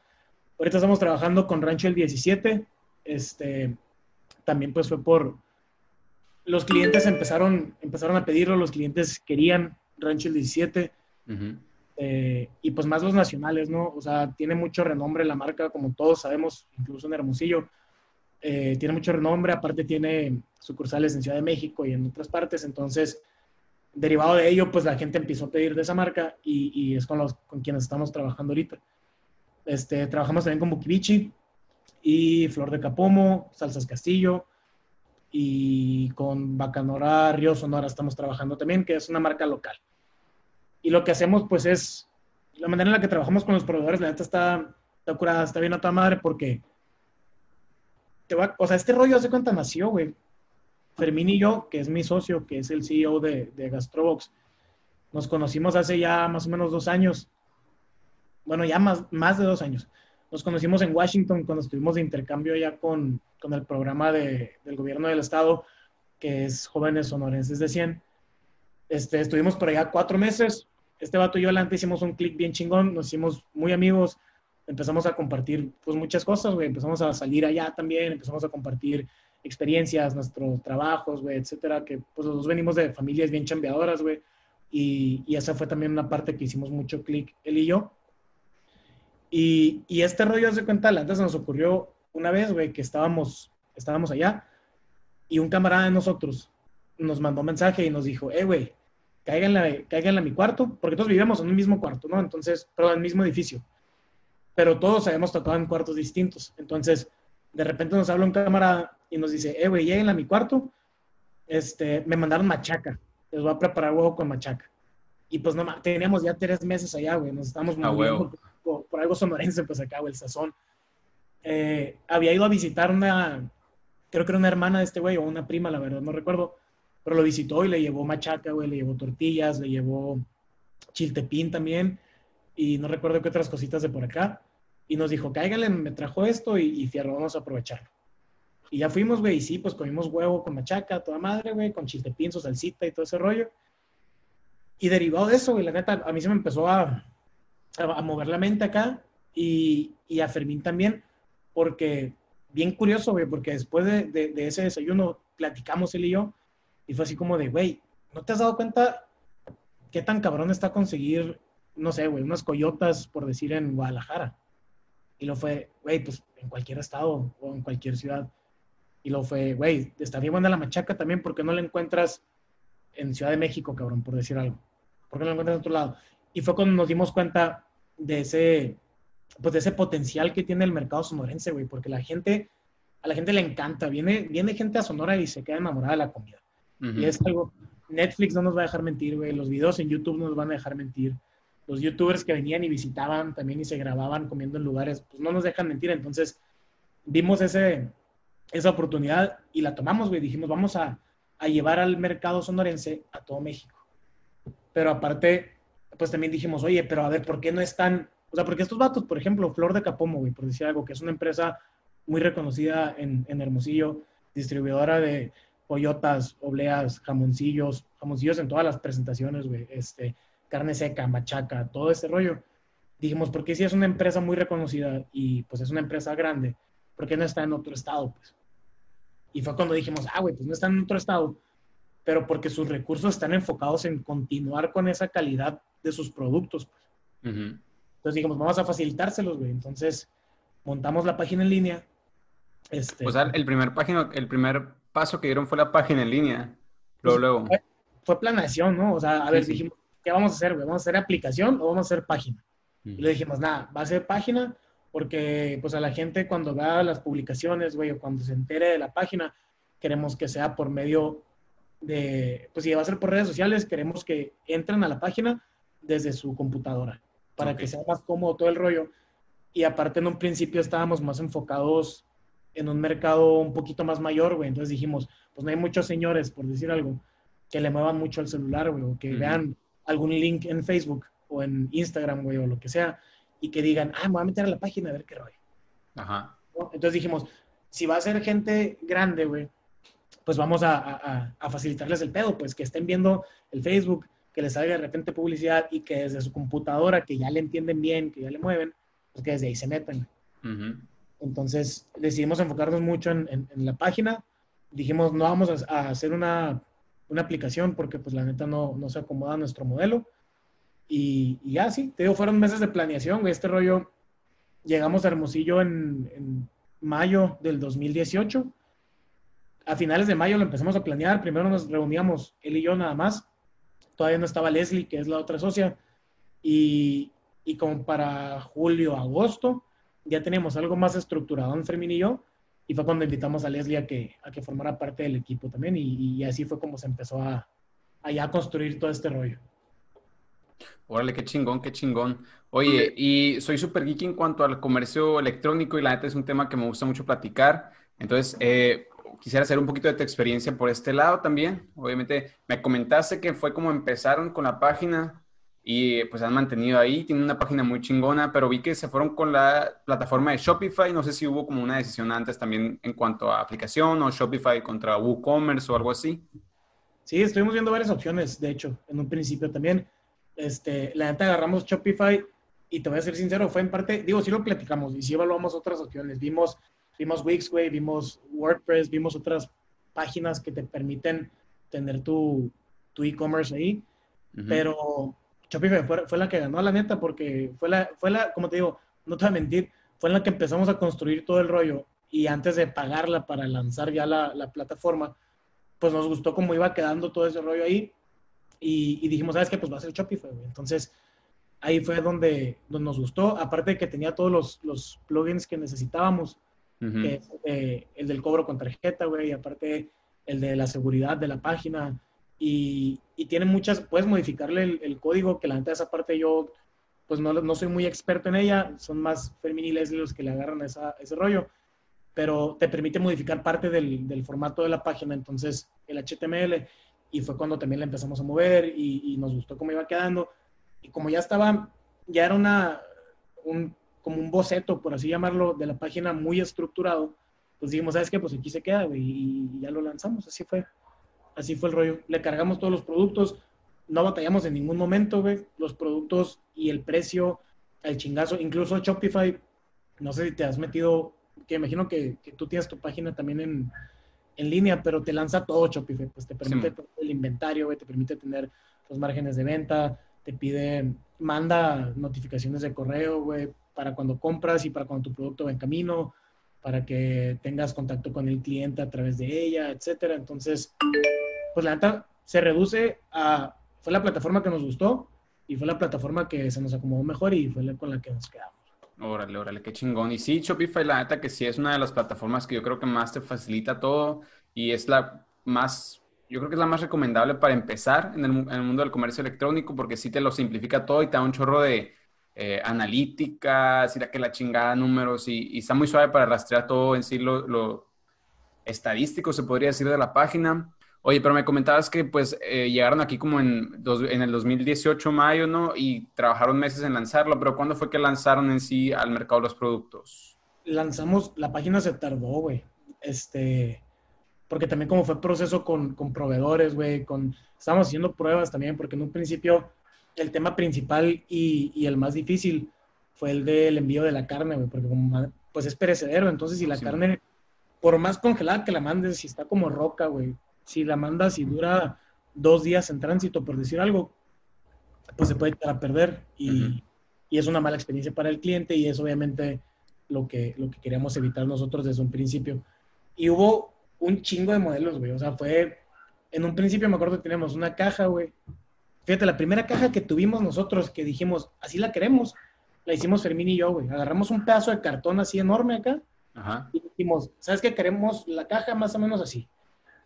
S2: Ahorita estamos trabajando con Rancho el 17, este, también pues fue por, los clientes empezaron, empezaron a pedirlo, los clientes querían Rancho el 17. Uh eh, y pues más los nacionales, ¿no? O sea, tiene mucho renombre la marca, como todos sabemos, incluso en Hermosillo. Eh, tiene mucho renombre, aparte tiene sucursales en Ciudad de México y en otras partes, entonces, derivado de ello, pues la gente empezó a pedir de esa marca y, y es con, los, con quienes estamos trabajando ahorita. Este, trabajamos también con Bukibichi y Flor de Capomo, Salsas Castillo y con Bacanora Río Sonora estamos trabajando también, que es una marca local. Y lo que hacemos, pues, es la manera en la que trabajamos con los proveedores, la neta está, está curada, está bien a toda madre, porque te va, o sea, este rollo hace cuenta nació, güey. Fermín y yo, que es mi socio, que es el CEO de, de Gastrobox, nos conocimos hace ya más o menos dos años. Bueno, ya más, más de dos años. Nos conocimos en Washington cuando estuvimos de intercambio ya con, con el programa de, del gobierno del estado, que es Jóvenes Sonorenses de 100. Este, estuvimos por allá cuatro meses. Este vato y yo adelante hicimos un clic bien chingón, nos hicimos muy amigos, empezamos a compartir pues muchas cosas, güey. Empezamos a salir allá también, empezamos a compartir experiencias, nuestros trabajos, güey, etcétera, que pues los dos venimos de familias bien chambeadoras, güey. Y, y, esa fue también una parte que hicimos mucho clic, él y yo. Y, y este rollo, de cuenta, antes se nos ocurrió una vez, güey, que estábamos, estábamos allá y un camarada de nosotros nos mandó un mensaje y nos dijo, eh, güey, cáiganle, a mi cuarto, porque todos vivíamos en un mismo cuarto, ¿no? Entonces, pero en el mismo edificio. Pero todos habíamos tocado en cuartos distintos. Entonces, de repente nos habla un cámara y nos dice, eh, güey, lleguen a mi cuarto. Este, me mandaron machaca. Les voy a preparar huevo con machaca. Y pues no, teníamos ya tres meses allá, güey. Nos estábamos moviendo por, por, algo sonorense, pues acá, el sazón. Eh, había ido a visitar una, creo que era una hermana de este güey o una prima, la verdad, no recuerdo pero lo visitó y le llevó machaca, güey, le llevó tortillas, le llevó chiltepín también, y no recuerdo qué otras cositas de por acá. Y nos dijo, cáigale, me trajo esto y, y fierro, vamos a aprovecharlo. Y ya fuimos, güey, y sí, pues comimos huevo con machaca, toda madre, güey, con chiltepín, su salsita y todo ese rollo. Y derivado de eso, güey, la neta, a mí se me empezó a, a, mover la mente acá y, y, a Fermín también, porque bien curioso, güey, porque después de, de, ese desayuno platicamos él y yo y fue así como de, güey, ¿no te has dado cuenta qué tan cabrón está conseguir, no sé, güey, unas coyotas, por decir, en Guadalajara? Y lo fue, güey, pues en cualquier estado o en cualquier ciudad. Y lo fue, güey, está bien buena la machaca también, porque no la encuentras en Ciudad de México, cabrón, por decir algo? ¿Por qué no la encuentras en otro lado? Y fue cuando nos dimos cuenta de ese, pues de ese potencial que tiene el mercado sonorense, güey, porque la gente, a la gente le encanta, viene, viene gente a Sonora y se queda enamorada de la comida. Y es algo, Netflix no nos va a dejar mentir, güey, los videos en YouTube no nos van a dejar mentir, los youtubers que venían y visitaban también y se grababan comiendo en lugares, pues no nos dejan mentir, entonces vimos ese, esa oportunidad y la tomamos, güey, dijimos, vamos a, a llevar al mercado sonorense a todo México. Pero aparte, pues también dijimos, oye, pero a ver, ¿por qué no están o sea, porque estos vatos, por ejemplo, Flor de Capomo, güey, por decir algo, que es una empresa muy reconocida en, Hermosillo, distribuidora de pollotas, obleas, jamoncillos, jamoncillos en todas las presentaciones, güey, este, carne seca, machaca, todo ese rollo. Dijimos, porque si es una empresa muy reconocida y pues es una empresa grande, ¿por qué no está en otro estado? Pues? Y fue cuando dijimos, ah, güey, pues no está en otro estado, pero porque sus recursos están enfocados en continuar con esa calidad de sus productos. Pues. Entonces dijimos, vamos a facilitárselos, güey. Entonces montamos la página en línea.
S1: Este, o sea, el primer, página, el primer paso que dieron fue la página en línea. Luego, luego.
S2: Fue, planeación, ¿no? O sea, a ver, dijimos, ¿qué vamos a hacer, güey? ¿Vamos a hacer aplicación o vamos a hacer página? Y le dijimos, nada, va a ser página porque pues a la gente cuando vea las publicaciones, güey, o cuando se entere de la página, queremos que sea por medio de, pues si va a ser por redes sociales, queremos que entren a la página desde su computadora para que sea más cómodo todo el rollo. Y aparte en un principio estábamos más enfocados en un mercado un poquito más mayor, güey. Entonces dijimos, pues no hay muchos señores, por decir algo, que le muevan mucho el celular, güey, o que vean algún link en Facebook o en Instagram, güey, o lo que sea, y que digan, ah, me voy a meter a la página a ver qué rollo. Ajá. Entonces dijimos, si va a ser gente grande, güey, pues vamos a, a, a, facilitarles el pedo, pues que estén viendo el Facebook, que les salga de repente publicidad y que desde su computadora, que ya le entienden bien, que ya le mueven, pues que desde ahí se metan. Entonces decidimos enfocarnos mucho en, en, la página. Dijimos, no vamos a, hacer una, una, aplicación porque pues la neta no, no se acomoda a nuestro modelo. Y, y, ya sí, te digo, fueron meses de planeación, Este rollo, llegamos a Hermosillo en, en mayo del 2018. A finales de mayo lo empezamos a planear. Primero nos reuníamos él y yo nada más todavía no estaba Leslie, que es la otra socia, y, y como para julio, agosto, ya teníamos algo más estructurado Fermín y yo, y fue cuando invitamos a Leslie a que, a que formara parte del equipo también, y, y así fue como se empezó a, a ya construir todo este rollo.
S1: Órale, qué chingón, qué chingón. Oye, y soy súper geek en cuanto al comercio electrónico y la neta es un tema que me gusta mucho platicar. Entonces, eh, quisiera hacer un poquito de tu experiencia por este lado también. Obviamente, me comentaste que fue como empezaron con la página y pues han mantenido ahí. Tienen una página muy chingona, pero vi que se fueron con la plataforma de Shopify. No sé si hubo como una decisión antes también en cuanto a aplicación o Shopify contra WooCommerce o algo así.
S2: Sí, estuvimos viendo varias opciones, de hecho, en un principio también. Este, la neta agarramos Shopify y te voy a ser sincero, fue en parte, digo, sí lo platicamos y sí evaluamos otras opciones. Vimos vimos Wix, güey, vimos WordPress, vimos otras páginas que te permiten tener tu, e-commerce ahí, pero Shopify fue, la que ganó, la neta, porque fue la, fue la, como te digo, no te voy a mentir, fue en la que empezamos a construir todo el rollo y antes de pagarla para lanzar ya la, plataforma, pues nos gustó cómo iba quedando todo ese rollo ahí y, dijimos, ¿sabes qué? Pues va a ser Shopify, güey. Entonces, ahí fue donde, donde nos gustó, aparte de que tenía todos los, los plugins que necesitábamos eh, el del cobro con tarjeta, güey, y aparte el de la seguridad de la página. Y, y tiene muchas, puedes modificarle el, código, que la neta esa parte yo, pues no, no soy muy experto en ella, son más Leslie los que le agarran esa, ese rollo, pero te permite modificar parte del, del, formato de la página, entonces el HTML, y fue cuando también la empezamos a mover y, y nos gustó cómo iba quedando. Y como ya estaba, ya era una, un como un boceto, por así llamarlo, de la página muy estructurado, pues dijimos, ¿sabes qué? Pues aquí se queda, güey, y ya lo lanzamos, así fue. Así fue el rollo. Le cargamos todos los productos, no batallamos en ningún momento, güey. Los productos y el precio, el chingazo, incluso Shopify, no sé si te has metido, que imagino que, que tú tienes tu página también en, en, línea, pero te lanza todo Shopify, pues te permite el inventario, güey, te permite tener los márgenes de venta, te pide, manda notificaciones de correo, güey, para cuando compras y para cuando tu producto va en camino, para que tengas contacto con el cliente a través de ella, etcétera. Entonces, pues la neta se reduce a, fue la plataforma que nos gustó y fue la plataforma que se nos acomodó mejor y fue con la que nos quedamos.
S1: Órale, órale, qué chingón. Y sí, Shopify, la neta que sí es una de las plataformas que yo creo que más te facilita todo y es la más, yo creo que es la más recomendable para empezar en el, mundo del comercio electrónico porque sí te lo simplifica todo y te da un chorro de eh, analíticas y la que la chingada números y, está muy suave para rastrear todo en sí lo, lo estadístico, se podría decir, de la página. Oye, pero me comentabas que pues eh, llegaron aquí como en, en el 2018, mayo, ¿no? Y trabajaron meses en lanzarlo, pero ¿cuándo fue que lanzaron en sí al mercado los productos?
S2: Lanzamos, la página se tardó, güey. Este, porque también como fue proceso con, con proveedores, güey, con, estábamos haciendo pruebas también, porque en un principio el tema principal y, y el más difícil fue el del envío de la carne, güey, porque como, pues es perecedero, entonces si la carne, por más congelada que la mandes, si está como roca, güey, si la mandas y dura dos días en tránsito, por decir algo, pues se puede echar a perder y, y, es una mala experiencia para el cliente y es obviamente lo que, lo que queríamos evitar nosotros desde un principio. Y hubo un chingo de modelos, güey. O sea, fue, en un principio me acuerdo que teníamos una caja, güey. Fíjate, la primera caja que tuvimos nosotros, que dijimos, así la queremos, la hicimos Fermín y yo, güey. Agarramos un pedazo de cartón así enorme acá y dijimos, ¿sabes qué? Queremos la caja más o menos así.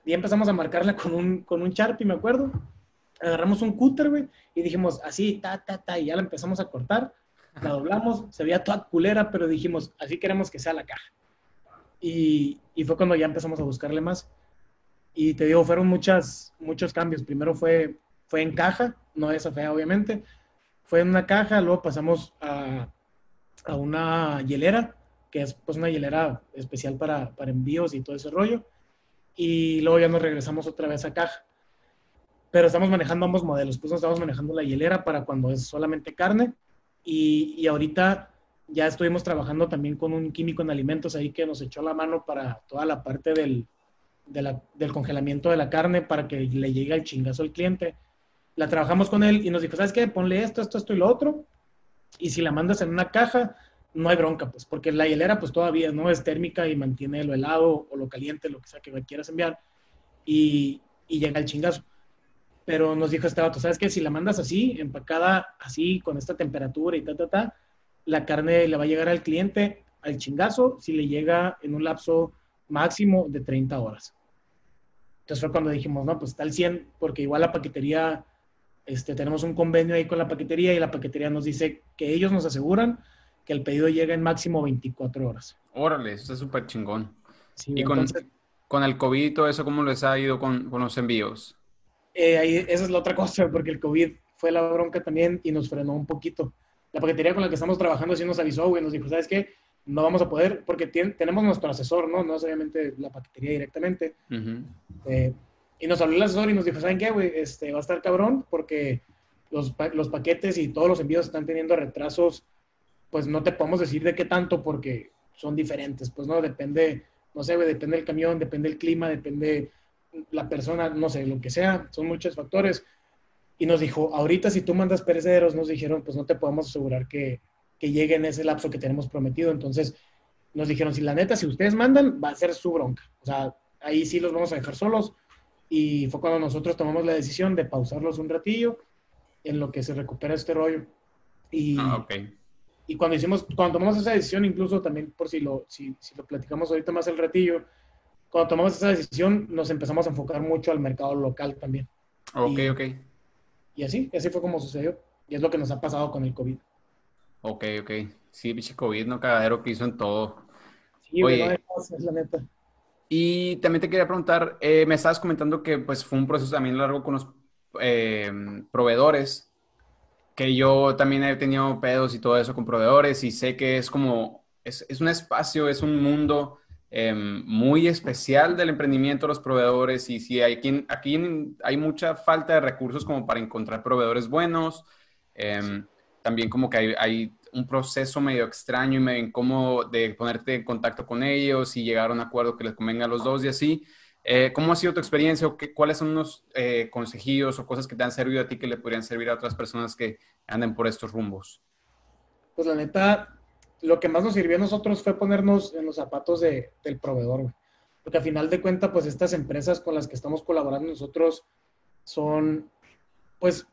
S2: Y empezamos a marcarla con un, con un Sharpie, me acuerdo. Agarramos un cúter, güey, y dijimos así, ta, ta, ta, y ya la empezamos a cortar. La doblamos, se veía toda culera, pero dijimos, así queremos que sea la caja. Y, y fue cuando ya empezamos a buscarle más. Y te digo, fueron muchas, muchos cambios. Primero fue, fue en caja, no esa fea, obviamente. Fue en una caja, luego pasamos a, a una hielera, que es pues una hielera especial para, para envíos y todo ese rollo y luego ya nos regresamos otra vez a caja. Pero estamos manejando ambos modelos. Pues estamos manejando la hielera para cuando es solamente carne y, y ahorita ya estuvimos trabajando también con un químico en alimentos ahí que nos echó la mano para toda la parte del, del congelamiento de la carne para que le llegue al chingazo al cliente. La trabajamos con él y nos dijo, ¿sabes qué? Ponle esto, esto, esto y lo otro. Y si la mandas en una caja, no hay bronca, pues, porque la hielera, pues todavía no es térmica y mantiene lo helado o lo caliente, lo que sea que quieras enviar, y, y llega el chingazo. Pero nos dijo este vato, ¿sabes qué? Si la mandas así, empacada así, con esta temperatura y ta, ta, ta, la carne le va a llegar al cliente al chingazo si le llega en un lapso máximo de 30 horas. Entonces fue cuando dijimos, no, pues está al 100, porque igual la paquetería, este, tenemos un convenio ahí con la paquetería y la paquetería nos dice que ellos nos aseguran que el pedido llega en máximo 24 horas.
S1: Órale, eso es súper chingón. y con, con, el COVID y todo eso, ¿cómo les ha ido con, con los envíos?
S2: Eh, ahí, esa es la otra cosa, porque el COVID fue la bronca también y nos frenó un poquito. La paquetería con la que estamos trabajando sí nos avisó, güey, nos dijo, ¿sabes qué? No vamos a poder, porque tenemos nuestro asesor, ¿no? No es obviamente la paquetería directamente. Eh, y nos habló el asesor y nos dijo, ¿saben qué, güey? Este, va a estar cabrón porque los, los paquetes y todos los envíos están teniendo retrasos pues no te podemos decir de qué tanto porque son diferentes, pues no, depende, no sé, depende del camión, depende del clima, depende la persona, no sé, lo que sea, son muchos factores. Y nos dijo, ahorita si tú mandas perecederos, nos dijeron, pues no te podemos asegurar que, que llegue en ese lapso que tenemos prometido. Entonces, nos dijeron, si la neta, si ustedes mandan, va a ser su bronca. O sea, ahí sí los vamos a dejar solos. Y fue cuando nosotros tomamos la decisión de pausarlos un ratillo en lo que se recupera este rollo. Y, ah, okay y cuando hicimos, cuando tomamos esa decisión, incluso también por si lo, si, si lo platicamos ahorita más el ratillo, cuando tomamos esa decisión nos empezamos a enfocar mucho al mercado local también.
S1: Ok, ok.
S2: Y así, así fue como sucedió. Y es lo que nos ha pasado con el COVID.
S1: Ok, ok. Sí, bicho COVID, no cagadero que hizo en todo.
S2: Sí, Oye, es la neta.
S1: Y también te quería preguntar, eh, me estabas comentando que pues fue un proceso también largo con los eh, proveedores que yo también he tenido pedos y todo eso con proveedores y sé que es como, es, es un espacio, es un mundo em, muy especial del emprendimiento los proveedores y si hay quien, aquí hay mucha falta de recursos como para encontrar proveedores buenos, em, también como que hay, hay, un proceso medio extraño y medio incómodo de ponerte en contacto con ellos y llegar a un acuerdo que les convenga a los dos y así. Eh, ¿Cómo ha sido tu experiencia o qué, cuáles son unos eh, consejillos o cosas que te han servido a ti que le podrían servir a otras personas que anden por estos rumbos?
S2: Pues la neta, lo que más nos sirvió a nosotros fue ponernos en los zapatos de, del proveedor. Porque a final de cuentas, pues estas empresas con las que estamos colaborando nosotros son, pues,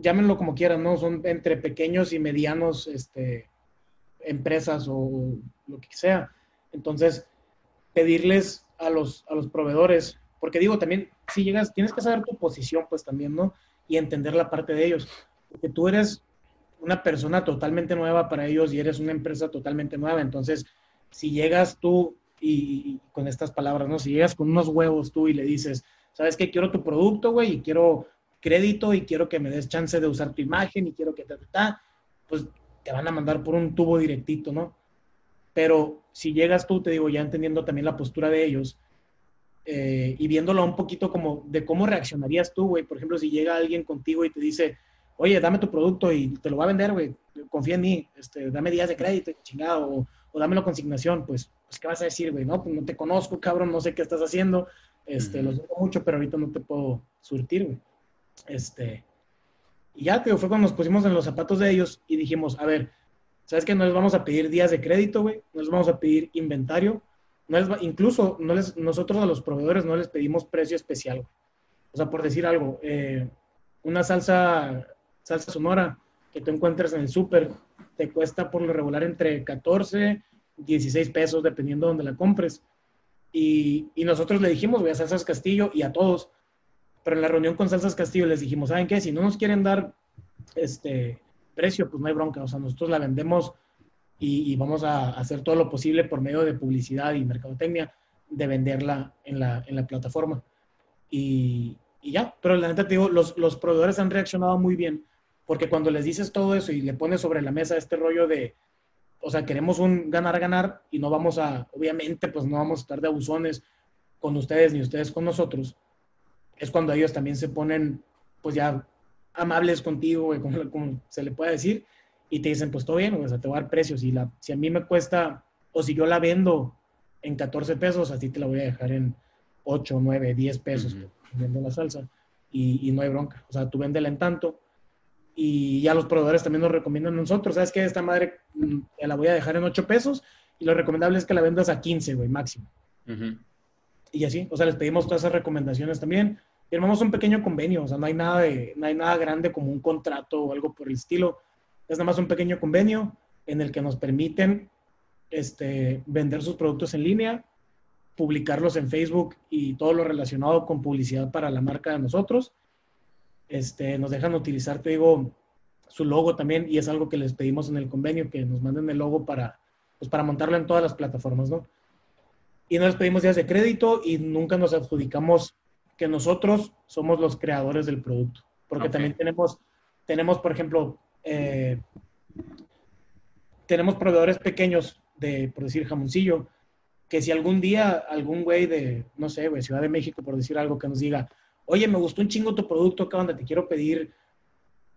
S2: llámenlo como quieran, ¿no? Son entre pequeños y medianos, este, empresas o lo que sea. Entonces, pedirles a los, a los proveedores, porque digo, también, si llegas, tienes que saber tu posición, pues también, ¿no? Y entender la parte de ellos. Porque tú eres una persona totalmente nueva para ellos y eres una empresa totalmente nueva. Entonces, si llegas tú y, con estas palabras, ¿no? Si llegas con unos huevos tú y le dices, ¿sabes qué? Quiero tu producto, güey, y quiero crédito y quiero que me des chance de usar tu imagen y quiero que te, pues te van a mandar por un tubo directito, ¿no? Pero si llegas tú, te digo, ya entendiendo también la postura de ellos eh, y viéndolo un poquito como de cómo reaccionarías tú, güey. Por ejemplo, si llega alguien contigo y te dice, oye, dame tu producto y te lo va a vender, güey, confía en mí, este, dame días de crédito, chingado, o, o dámelo consignación, pues, pues, ¿qué vas a decir, güey? No, pues no te conozco, cabrón, no sé qué estás haciendo, este, lo siento mucho, pero ahorita no te puedo surtir, güey. Este, y ya, tío, fue cuando nos pusimos en los zapatos de ellos y dijimos, a ver, ¿sabes qué? No les vamos a pedir días de crédito, güey, no les vamos a pedir inventario, no les incluso no les, nosotros a los proveedores no les pedimos precio especial, güey. O sea, por decir algo, eh, una salsa salsa sonora que tú encuentres en el súper, te cuesta por lo regular entre 14, 16 pesos, dependiendo de donde la compres. Y, y nosotros le dijimos, voy a Salsas Castillo y a todos, pero en la reunión con Salsas Castillo les dijimos, ¿saben qué? Si no nos quieren dar este precio, pues no hay bronca. O sea, nosotros la vendemos y, y vamos a hacer todo lo posible por medio de publicidad y mercadotecnia de venderla en la, en la plataforma. Y, y, ya, pero la neta te digo, los, los proveedores han reaccionado muy bien porque cuando les dices todo eso y le pones sobre la mesa este rollo de, o sea, queremos un ganar-ganar y no vamos a, obviamente, pues no vamos a estar de abusones con ustedes ni ustedes con nosotros, es cuando ellos también se ponen, pues ya amables contigo, como, se le puede decir, y te dicen, pues todo bien, o sea, te voy a dar precios. Y la, si a mí me cuesta, o si yo la vendo en 14 pesos, a ti te la voy a dejar en 8, 9, 10 pesos, vendo la salsa, y, y, no hay bronca. O sea, tú véndela en tanto, y ya los proveedores también nos recomiendan a nosotros, ¿sabes qué? Esta madre mm, la voy a dejar en 8 pesos y lo recomendable es que la vendas a 15, güey, máximo. Y así, o sea, les pedimos todas esas recomendaciones también. Firmamos un pequeño convenio, o sea, no hay nada, de, no hay nada grande como un contrato o algo por el estilo. Es nada más un pequeño convenio en el que nos permiten este, vender sus productos en línea, publicarlos en Facebook y todo lo relacionado con publicidad para la marca de nosotros este, nos dejan utilizar, te digo, su logo también y es algo que les pedimos en el convenio, que nos manden el logo para, pues, para montarlo en todas las plataformas, ¿no? Y no les pedimos días de crédito y nunca nos adjudicamos que nosotros somos los creadores del producto, porque también tenemos, tenemos, por ejemplo, eh, tenemos proveedores pequeños de, por decir, jamoncillo, que si algún día algún güey de, no sé, güey, Ciudad de México, por decir algo, que nos diga, oye, me gustó un chingo tu producto, ¿qué onda? Te quiero pedir,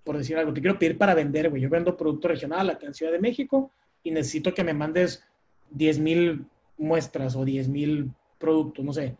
S2: por decir algo, te quiero pedir para vender, güey. Yo vendo producto regional acá en Ciudad de México y necesito que me mandes 10 mil muestras o 10 mil productos, no sé.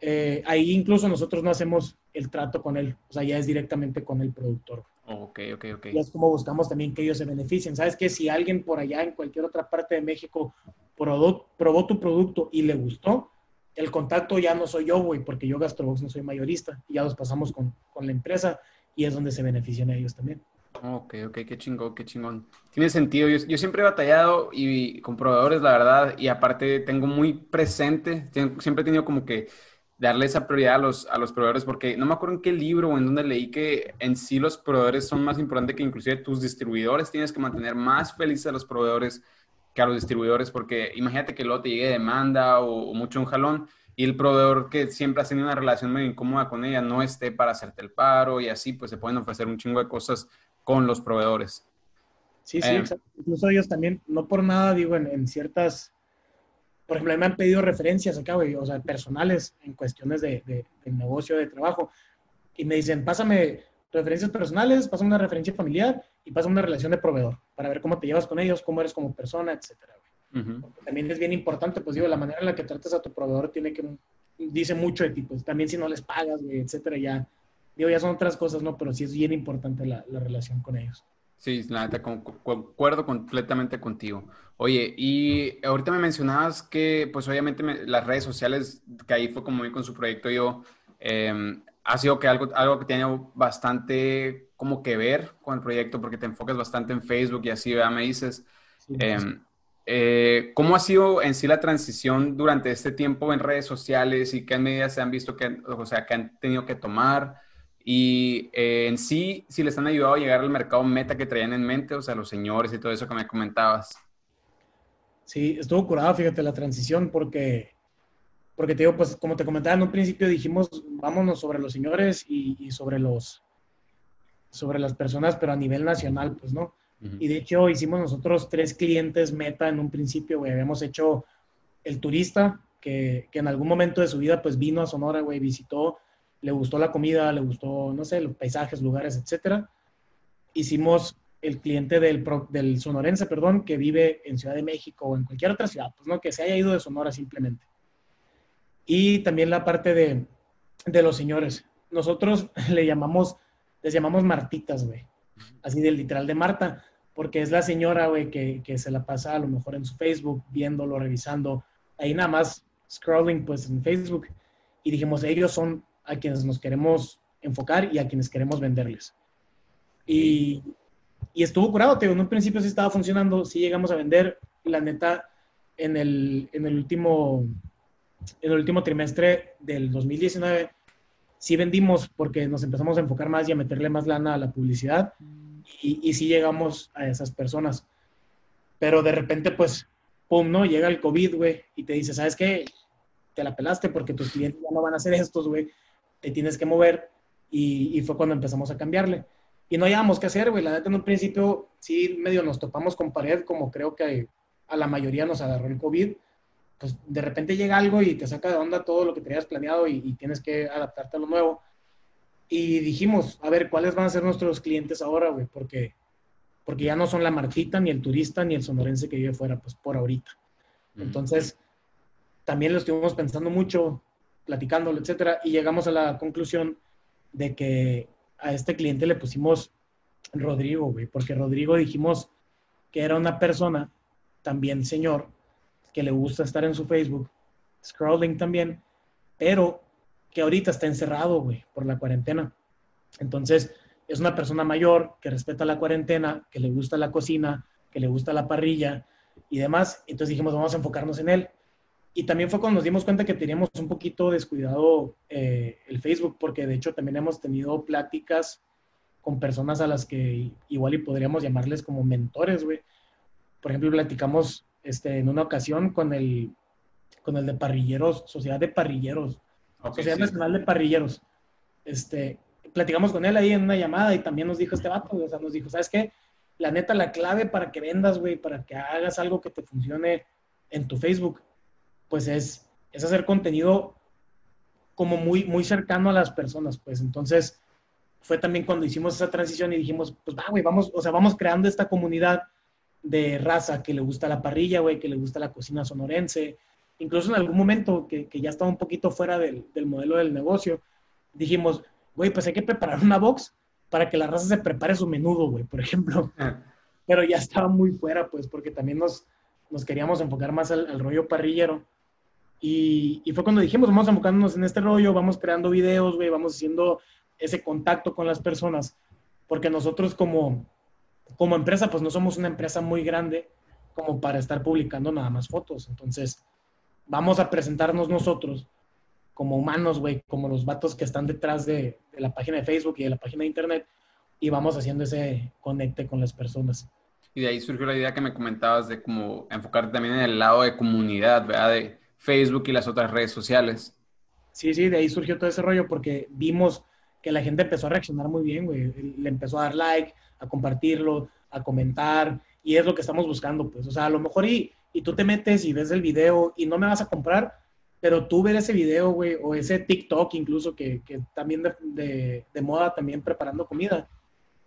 S2: Eh, ahí incluso nosotros no hacemos el trato con él, o sea, ya es directamente con el productor.
S1: Ok, ok, ok.
S2: Y es como buscamos también que ellos se beneficien. ¿Sabes que Si alguien por allá en cualquier otra parte de México probó, tu producto y le gustó, el contacto ya no soy yo, güey, porque yo Gastrobox no soy mayorista. Y ya los pasamos con, la empresa y es donde se benefician ellos también.
S1: Ok, ok, qué chingón, qué chingón. Tiene sentido. Yo, siempre he batallado y, con proveedores, la verdad, y aparte tengo muy presente, siempre he tenido como que darle esa prioridad a los, a los proveedores, porque no me acuerdo en qué libro o en donde leí que en sí los proveedores son más importantes que inclusive tus distribuidores. Tienes que mantener más felices a los proveedores a los distribuidores, porque imagínate que luego te llegue demanda o, mucho un jalón y el proveedor que siempre ha tenido una relación muy incómoda con ella no esté para hacerte el paro y así, pues se pueden ofrecer un chingo de cosas con los proveedores.
S2: Sí, sí, eh, incluso ellos también, no por nada, digo, en, ciertas, por ejemplo, me han pedido referencias acá, güey, o sea, personales en cuestiones de, de, de negocio, de trabajo, y me dicen, pásame referencias personales, pasa una referencia familiar y pasa una relación de proveedor para ver cómo te llevas con ellos, cómo eres como persona, etcétera. También es bien importante, pues digo, la manera en la que tratas a tu proveedor tiene que, dice mucho de ti, pues también si no les pagas, etcétera, ya, digo, ya son otras cosas, ¿no? Pero sí es bien importante la, la relación con ellos.
S1: Sí, la neta, concuerdo completamente contigo. Oye, y ahorita me mencionabas que, pues obviamente las redes sociales, que ahí fue como con su proyecto yo, em, ha sido que algo, algo que tiene bastante como que ver con el proyecto, porque te enfocas bastante en Facebook y así, ¿verdad? Me dices. Em, eh, ¿Cómo ha sido en sí la transición durante este tiempo en redes sociales y qué medidas se han visto que, o sea, que han tenido que tomar? Y eh, en sí, si les han ayudado a llegar al mercado meta que traían en mente, o sea, los señores y todo eso que me comentabas.
S2: Sí, estuvo curada, fíjate, la transición, porque, porque te digo, pues como te comentaba en un principio, dijimos, vámonos sobre los señores y, sobre los, sobre las personas, pero a nivel nacional, pues, ¿no? Y de hecho hicimos nosotros tres clientes meta en un principio, güey. Habíamos hecho el turista, que, que, en algún momento de su vida, pues vino a Sonora, güey, visitó le gustó la comida, le gustó, no sé, los paisajes, lugares, etcétera. Hicimos el cliente del, sonorense, perdón, que vive en Ciudad de México o en cualquier otra ciudad, pues no, que se haya ido de Sonora simplemente. Y también la parte de, de los señores. Nosotros le llamamos, les llamamos Martitas, güey. Así del literal de Marta, porque es la señora, güey, que, que se la pasa a lo mejor en su Facebook, viéndolo, revisando, ahí nada más scrolling, pues en Facebook. Y dijimos, ellos son a quienes nos queremos enfocar y a quienes queremos venderles. Y, y estuvo curado, te en un principio sí estaba funcionando, sí llegamos a vender, la neta, en el, en el último en el último trimestre del 2019 sí vendimos porque nos empezamos a enfocar más y a meterle más lana a la publicidad y, y sí llegamos a esas personas. Pero de repente, pues, pum, ¿no? Llega el COVID, güey, y te dice, ¿sabes qué? Te la pelaste porque tus clientes ya no van a hacer estos, güey te tienes que mover y, fue cuando empezamos a cambiarle. Y no hayamos qué hacer, güey. La neta, en un principio sí medio nos topamos con pared, como creo que a la mayoría nos agarró el COVID. Pues de repente llega algo y te saca de onda todo lo que tenías planeado y, tienes que adaptarte a lo nuevo. Y dijimos, a ver, ¿cuáles van a ser nuestros clientes ahora, güey? Porque, porque ya no son la martita, ni el turista, ni el sonorense que vive fuera, pues por ahorita. Entonces, también lo estuvimos pensando mucho platicándolo, etcétera, y llegamos a la conclusión de que a este cliente le pusimos Rodrigo, güey, porque Rodrigo dijimos que era una persona, también señor, que le gusta estar en su Facebook, scrolling también, pero que ahorita está encerrado, güey, por la cuarentena. Entonces, es una persona mayor que respeta la cuarentena, que le gusta la cocina, que le gusta la parrilla y demás. Entonces dijimos, vamos a enfocarnos en él. Y también fue cuando nos dimos cuenta que teníamos un poquito descuidado eh, el Facebook, porque de hecho también hemos tenido pláticas con personas a las que igual y podríamos llamarles como mentores, güey. Por ejemplo, platicamos este, en una ocasión con el, con el de parrilleros, Sociedad de Parrilleros, Sociedad Nacional de Parrilleros. Este, platicamos con él ahí en una llamada y también nos dijo este vato, o sea, nos dijo, ¿sabes qué? La neta, la clave para que vendas, güey, para que hagas algo que te funcione en tu Facebook, pues es, es hacer contenido como muy, muy cercano a las personas, pues entonces fue también cuando hicimos esa transición y dijimos, pues va, güey, vamos, o sea, vamos creando esta comunidad de raza que le gusta la parrilla, güey, que le gusta la cocina sonorense, incluso en algún momento que, que ya estaba un poquito fuera del, del, modelo del negocio, dijimos, güey, pues hay que preparar una box para que la raza se prepare su menudo, güey, por ejemplo. Ah. Pero ya estaba muy fuera, pues, porque también nos, nos queríamos enfocar más al, al rollo parrillero. Y, fue cuando dijimos, vamos enfocándonos en este rollo, vamos creando videos, güey, vamos haciendo ese contacto con las personas, porque nosotros como, como empresa, pues no somos una empresa muy grande como para estar publicando nada más fotos. Entonces, vamos a presentarnos nosotros como humanos, güey, como los vatos que están detrás de, de, la página de Facebook y de la página de Internet, y vamos haciendo ese conecte con las personas.
S1: Y de ahí surgió la idea que me comentabas de como enfocarte también en el lado de comunidad, ¿verdad? De, Facebook y las otras redes sociales.
S2: Sí, sí, de ahí surgió todo ese rollo porque vimos que la gente empezó a reaccionar muy bien, güey. Le empezó a dar like, a compartirlo, a comentar, y es lo que estamos buscando, pues. O sea, a lo mejor y, y tú te metes y ves el video y no me vas a comprar, pero tú ver ese video, güey, o ese TikTok incluso que, que también de, de, moda, también preparando comida.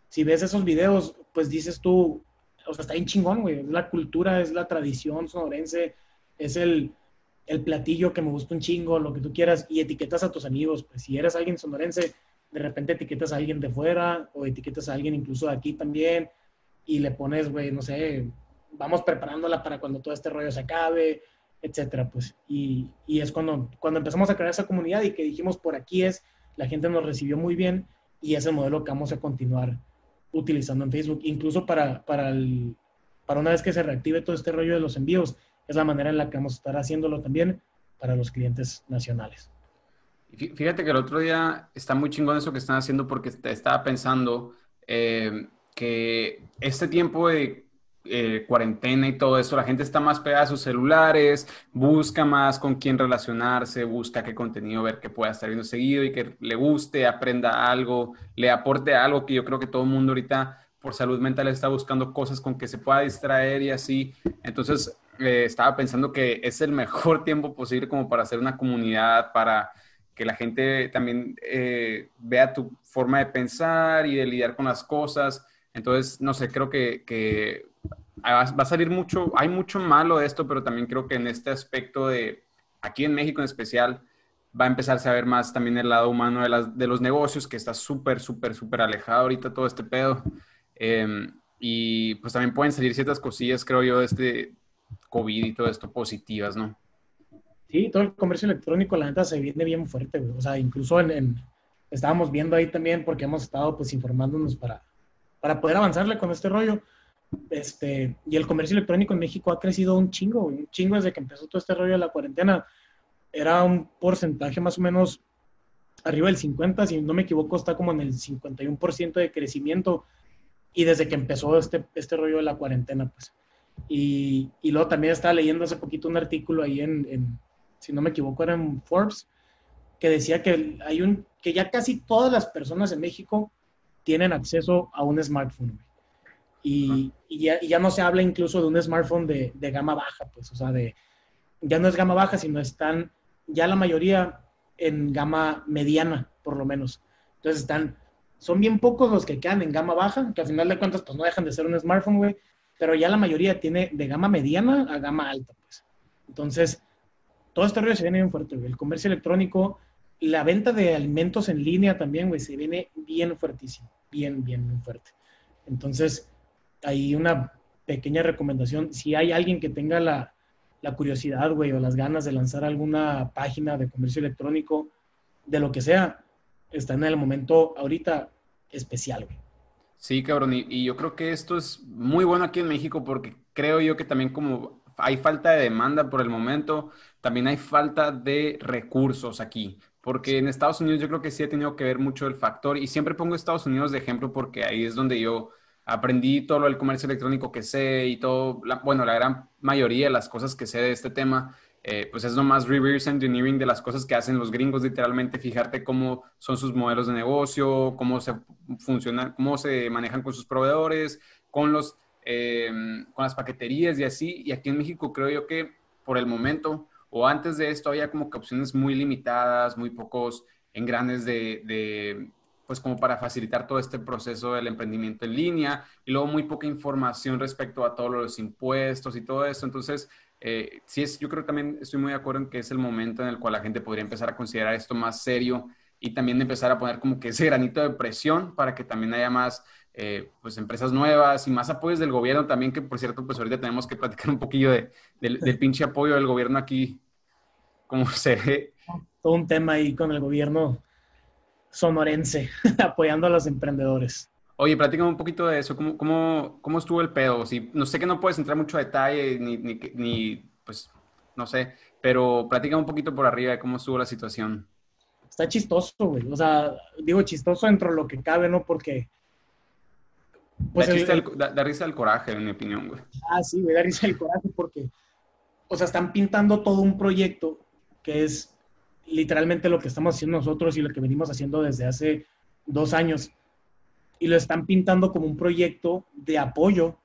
S2: Si ves esos videos, pues dices tú, o sea, está bien chingón, güey. Es la cultura, es la tradición sonorense, es el, el platillo que me gusta un chingo, lo que tú quieras, y etiquetas a tus amigos. Pues si eres alguien sonorense, de repente etiquetas a alguien de fuera o etiquetas a alguien incluso de aquí también. y le pones, güey, no sé, vamos preparándola para cuando todo este rollo se acabe, etcétera, pues. Y, y, es cuando, cuando empezamos a crear esa comunidad y que dijimos, por aquí es, la gente nos recibió muy bien y ese modelo que vamos a continuar utilizando en Facebook, incluso para, para, el, para una vez que se reactive todo este rollo de los envíos, es la manera en la que vamos a estar haciéndolo también para los clientes nacionales.
S1: Fíjate que el otro día está muy chingón eso que están haciendo porque estaba pensando eh, que este tiempo de eh, cuarentena y todo eso, la gente está más pegada a sus celulares, busca más con quién relacionarse, busca qué contenido ver que pueda estar viendo seguido y que le guste, aprenda algo, le aporte algo que yo creo que todo el mundo ahorita por salud mental está buscando cosas con que se pueda distraer y así. Entonces, eh, estaba pensando que es el mejor tiempo posible como para hacer una comunidad, para que la gente también eh, vea tu forma de pensar y de lidiar con las cosas. Entonces, no sé, creo que, que va a salir mucho, hay mucho malo de esto, pero también creo que en este aspecto de, aquí en México en especial, va a empezar a ver más también el lado humano de, las, de los negocios, que está súper, súper, súper alejado ahorita todo este pedo. Em, y pues también pueden salir ciertas cosillas, creo yo, de este COVID y todo esto positivas, ¿no?
S2: Sí, todo el comercio electrónico, la neta, se viene bien fuerte, O sea, incluso en, estábamos viendo ahí también, porque hemos estado pues informándonos para, para poder avanzarle con este rollo este, y el comercio electrónico en México ha crecido un chingo, un chingo desde que empezó todo este rollo de la cuarentena. Era un porcentaje más o menos arriba del 50, si no me equivoco, está como en el 51% de crecimiento. Y desde que empezó este, este rollo de la cuarentena, pues. Y, y luego también estaba leyendo hace poquito un artículo ahí en, en, si no me equivoco, era en Forbes, que decía que hay un, que ya casi todas las personas en México tienen acceso a un smartphone. Y, ya, no se habla incluso de un smartphone de, gama baja, pues, o sea, de, ya no es gama baja, sino están ya la mayoría en gama mediana, por lo menos. Entonces están, son bien pocos los que quedan en gama baja, que al final de cuentas, pues no dejan de ser un smartphone, güey, pero ya la mayoría tiene de gama mediana a gama alta, pues. Entonces, todo este rollo se viene bien fuerte, güey. El comercio electrónico, la venta de alimentos en línea también, güey, se viene bien fuertísimo, bien, bien, bien fuerte. Entonces, hay una pequeña recomendación. Si hay alguien que tenga la, curiosidad, güey, o las ganas de lanzar alguna página de comercio electrónico, de lo que sea, está en el momento ahorita especial, güey.
S1: Sí, cabrón, y, yo creo que esto es muy bueno aquí en México porque creo yo que también como hay falta de demanda por el momento, también hay falta de recursos aquí. Porque en Estados Unidos yo creo que sí ha tenido que ver mucho el factor, y siempre pongo Estados Unidos de ejemplo porque ahí es donde yo aprendí todo lo del comercio electrónico que sé y todo, bueno, la gran mayoría de las cosas que sé de este tema, eh, pues es nomás reverse engineering de las cosas que hacen los gringos, literalmente fijarte cómo son sus modelos de negocio, cómo se funcionan, cómo se manejan con sus proveedores, con los, em, con las paqueterías y así. Y aquí en México creo yo que por el momento o antes de esto había como que opciones muy limitadas, muy pocos engranes de, de pues como para facilitar todo este proceso del emprendimiento en línea y luego muy poca información respecto a todos los impuestos y todo eso. Entonces, eh, sí es, yo creo que también estoy muy de acuerdo en que es el momento en el cual la gente podría empezar a considerar esto más serio y también empezar a poner como que ese granito de presión para que también haya más eh, pues empresas nuevas y más apoyos del gobierno también, que por cierto, pues ahorita tenemos que platicar un poquillo de, del, pinche apoyo del gobierno aquí, como se ve.
S2: Todo un tema ahí con el gobierno sonorense, apoyando a los emprendedores.
S1: Oye, platícame un poquito de eso. ¿Cómo, cómo, cómo estuvo el pedo? Si, no sé que no puedes entrar mucho a detalle, ni, ni, ni, pues, no sé, pero platícame un poquito por arriba de cómo estuvo la situación.
S2: Está chistoso, güey. O sea, digo chistoso dentro de lo que cabe, ¿no? Porque...
S1: Pues da, risa el coraje, en mi opinión, güey.
S2: Ah, sí, güey, da risa el coraje porque, o sea, están pintando todo un proyecto que es literalmente lo que estamos haciendo nosotros y lo que venimos haciendo desde hace dos años. Y lo están pintando como un proyecto de apoyo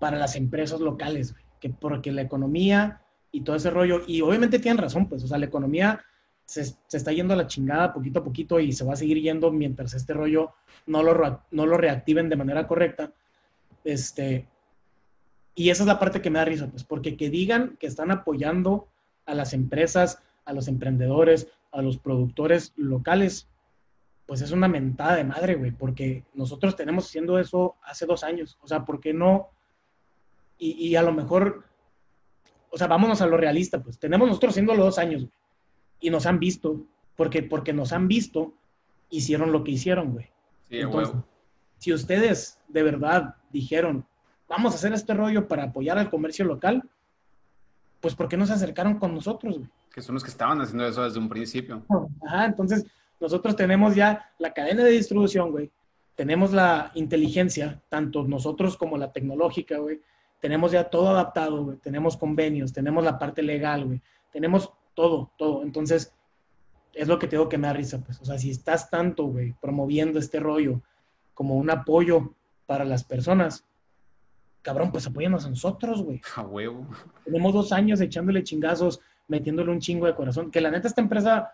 S2: para las empresas locales, que porque la economía y todo ese rollo, y obviamente tienen razón, pues, o sea, la economía se, se, está yendo a la chingada poquito a poquito y se va a seguir yendo mientras este rollo no lo, no lo reactiven de manera correcta. Este, y esa es la parte que me da risa, pues, porque que digan que están apoyando a las empresas a los emprendedores, a los productores locales, pues es una mentada de madre, güey, porque nosotros tenemos haciendo eso hace dos años. O sea, ¿por qué no? Y, y a lo mejor, o sea, vámonos a lo realista, pues tenemos nosotros haciéndolo dos años, güey, y nos han visto, porque, porque nos han visto, hicieron lo que hicieron, güey.
S1: Sí, Entonces,
S2: si ustedes de verdad dijeron, vamos a hacer este rollo para apoyar al comercio local, pues ¿por qué no se acercaron con nosotros, güey?
S1: Que son los que estaban haciendo eso desde un principio.
S2: Ajá, entonces nosotros tenemos ya la cadena de distribución, güey. Tenemos la inteligencia, tanto nosotros como la tecnológica, güey. Tenemos ya todo adaptado, güey. Tenemos convenios, tenemos la parte legal, güey. Tenemos todo, todo. Entonces, es lo que tengo que me da risa, pues. O sea, si estás tanto, güey, promoviendo este rollo como un apoyo para las personas, cabrón, pues apóyanos a nosotros, güey.
S1: A huevo.
S2: Tenemos dos años echándole chingazos, metiéndole un chingo de corazón. Que la neta, esta empresa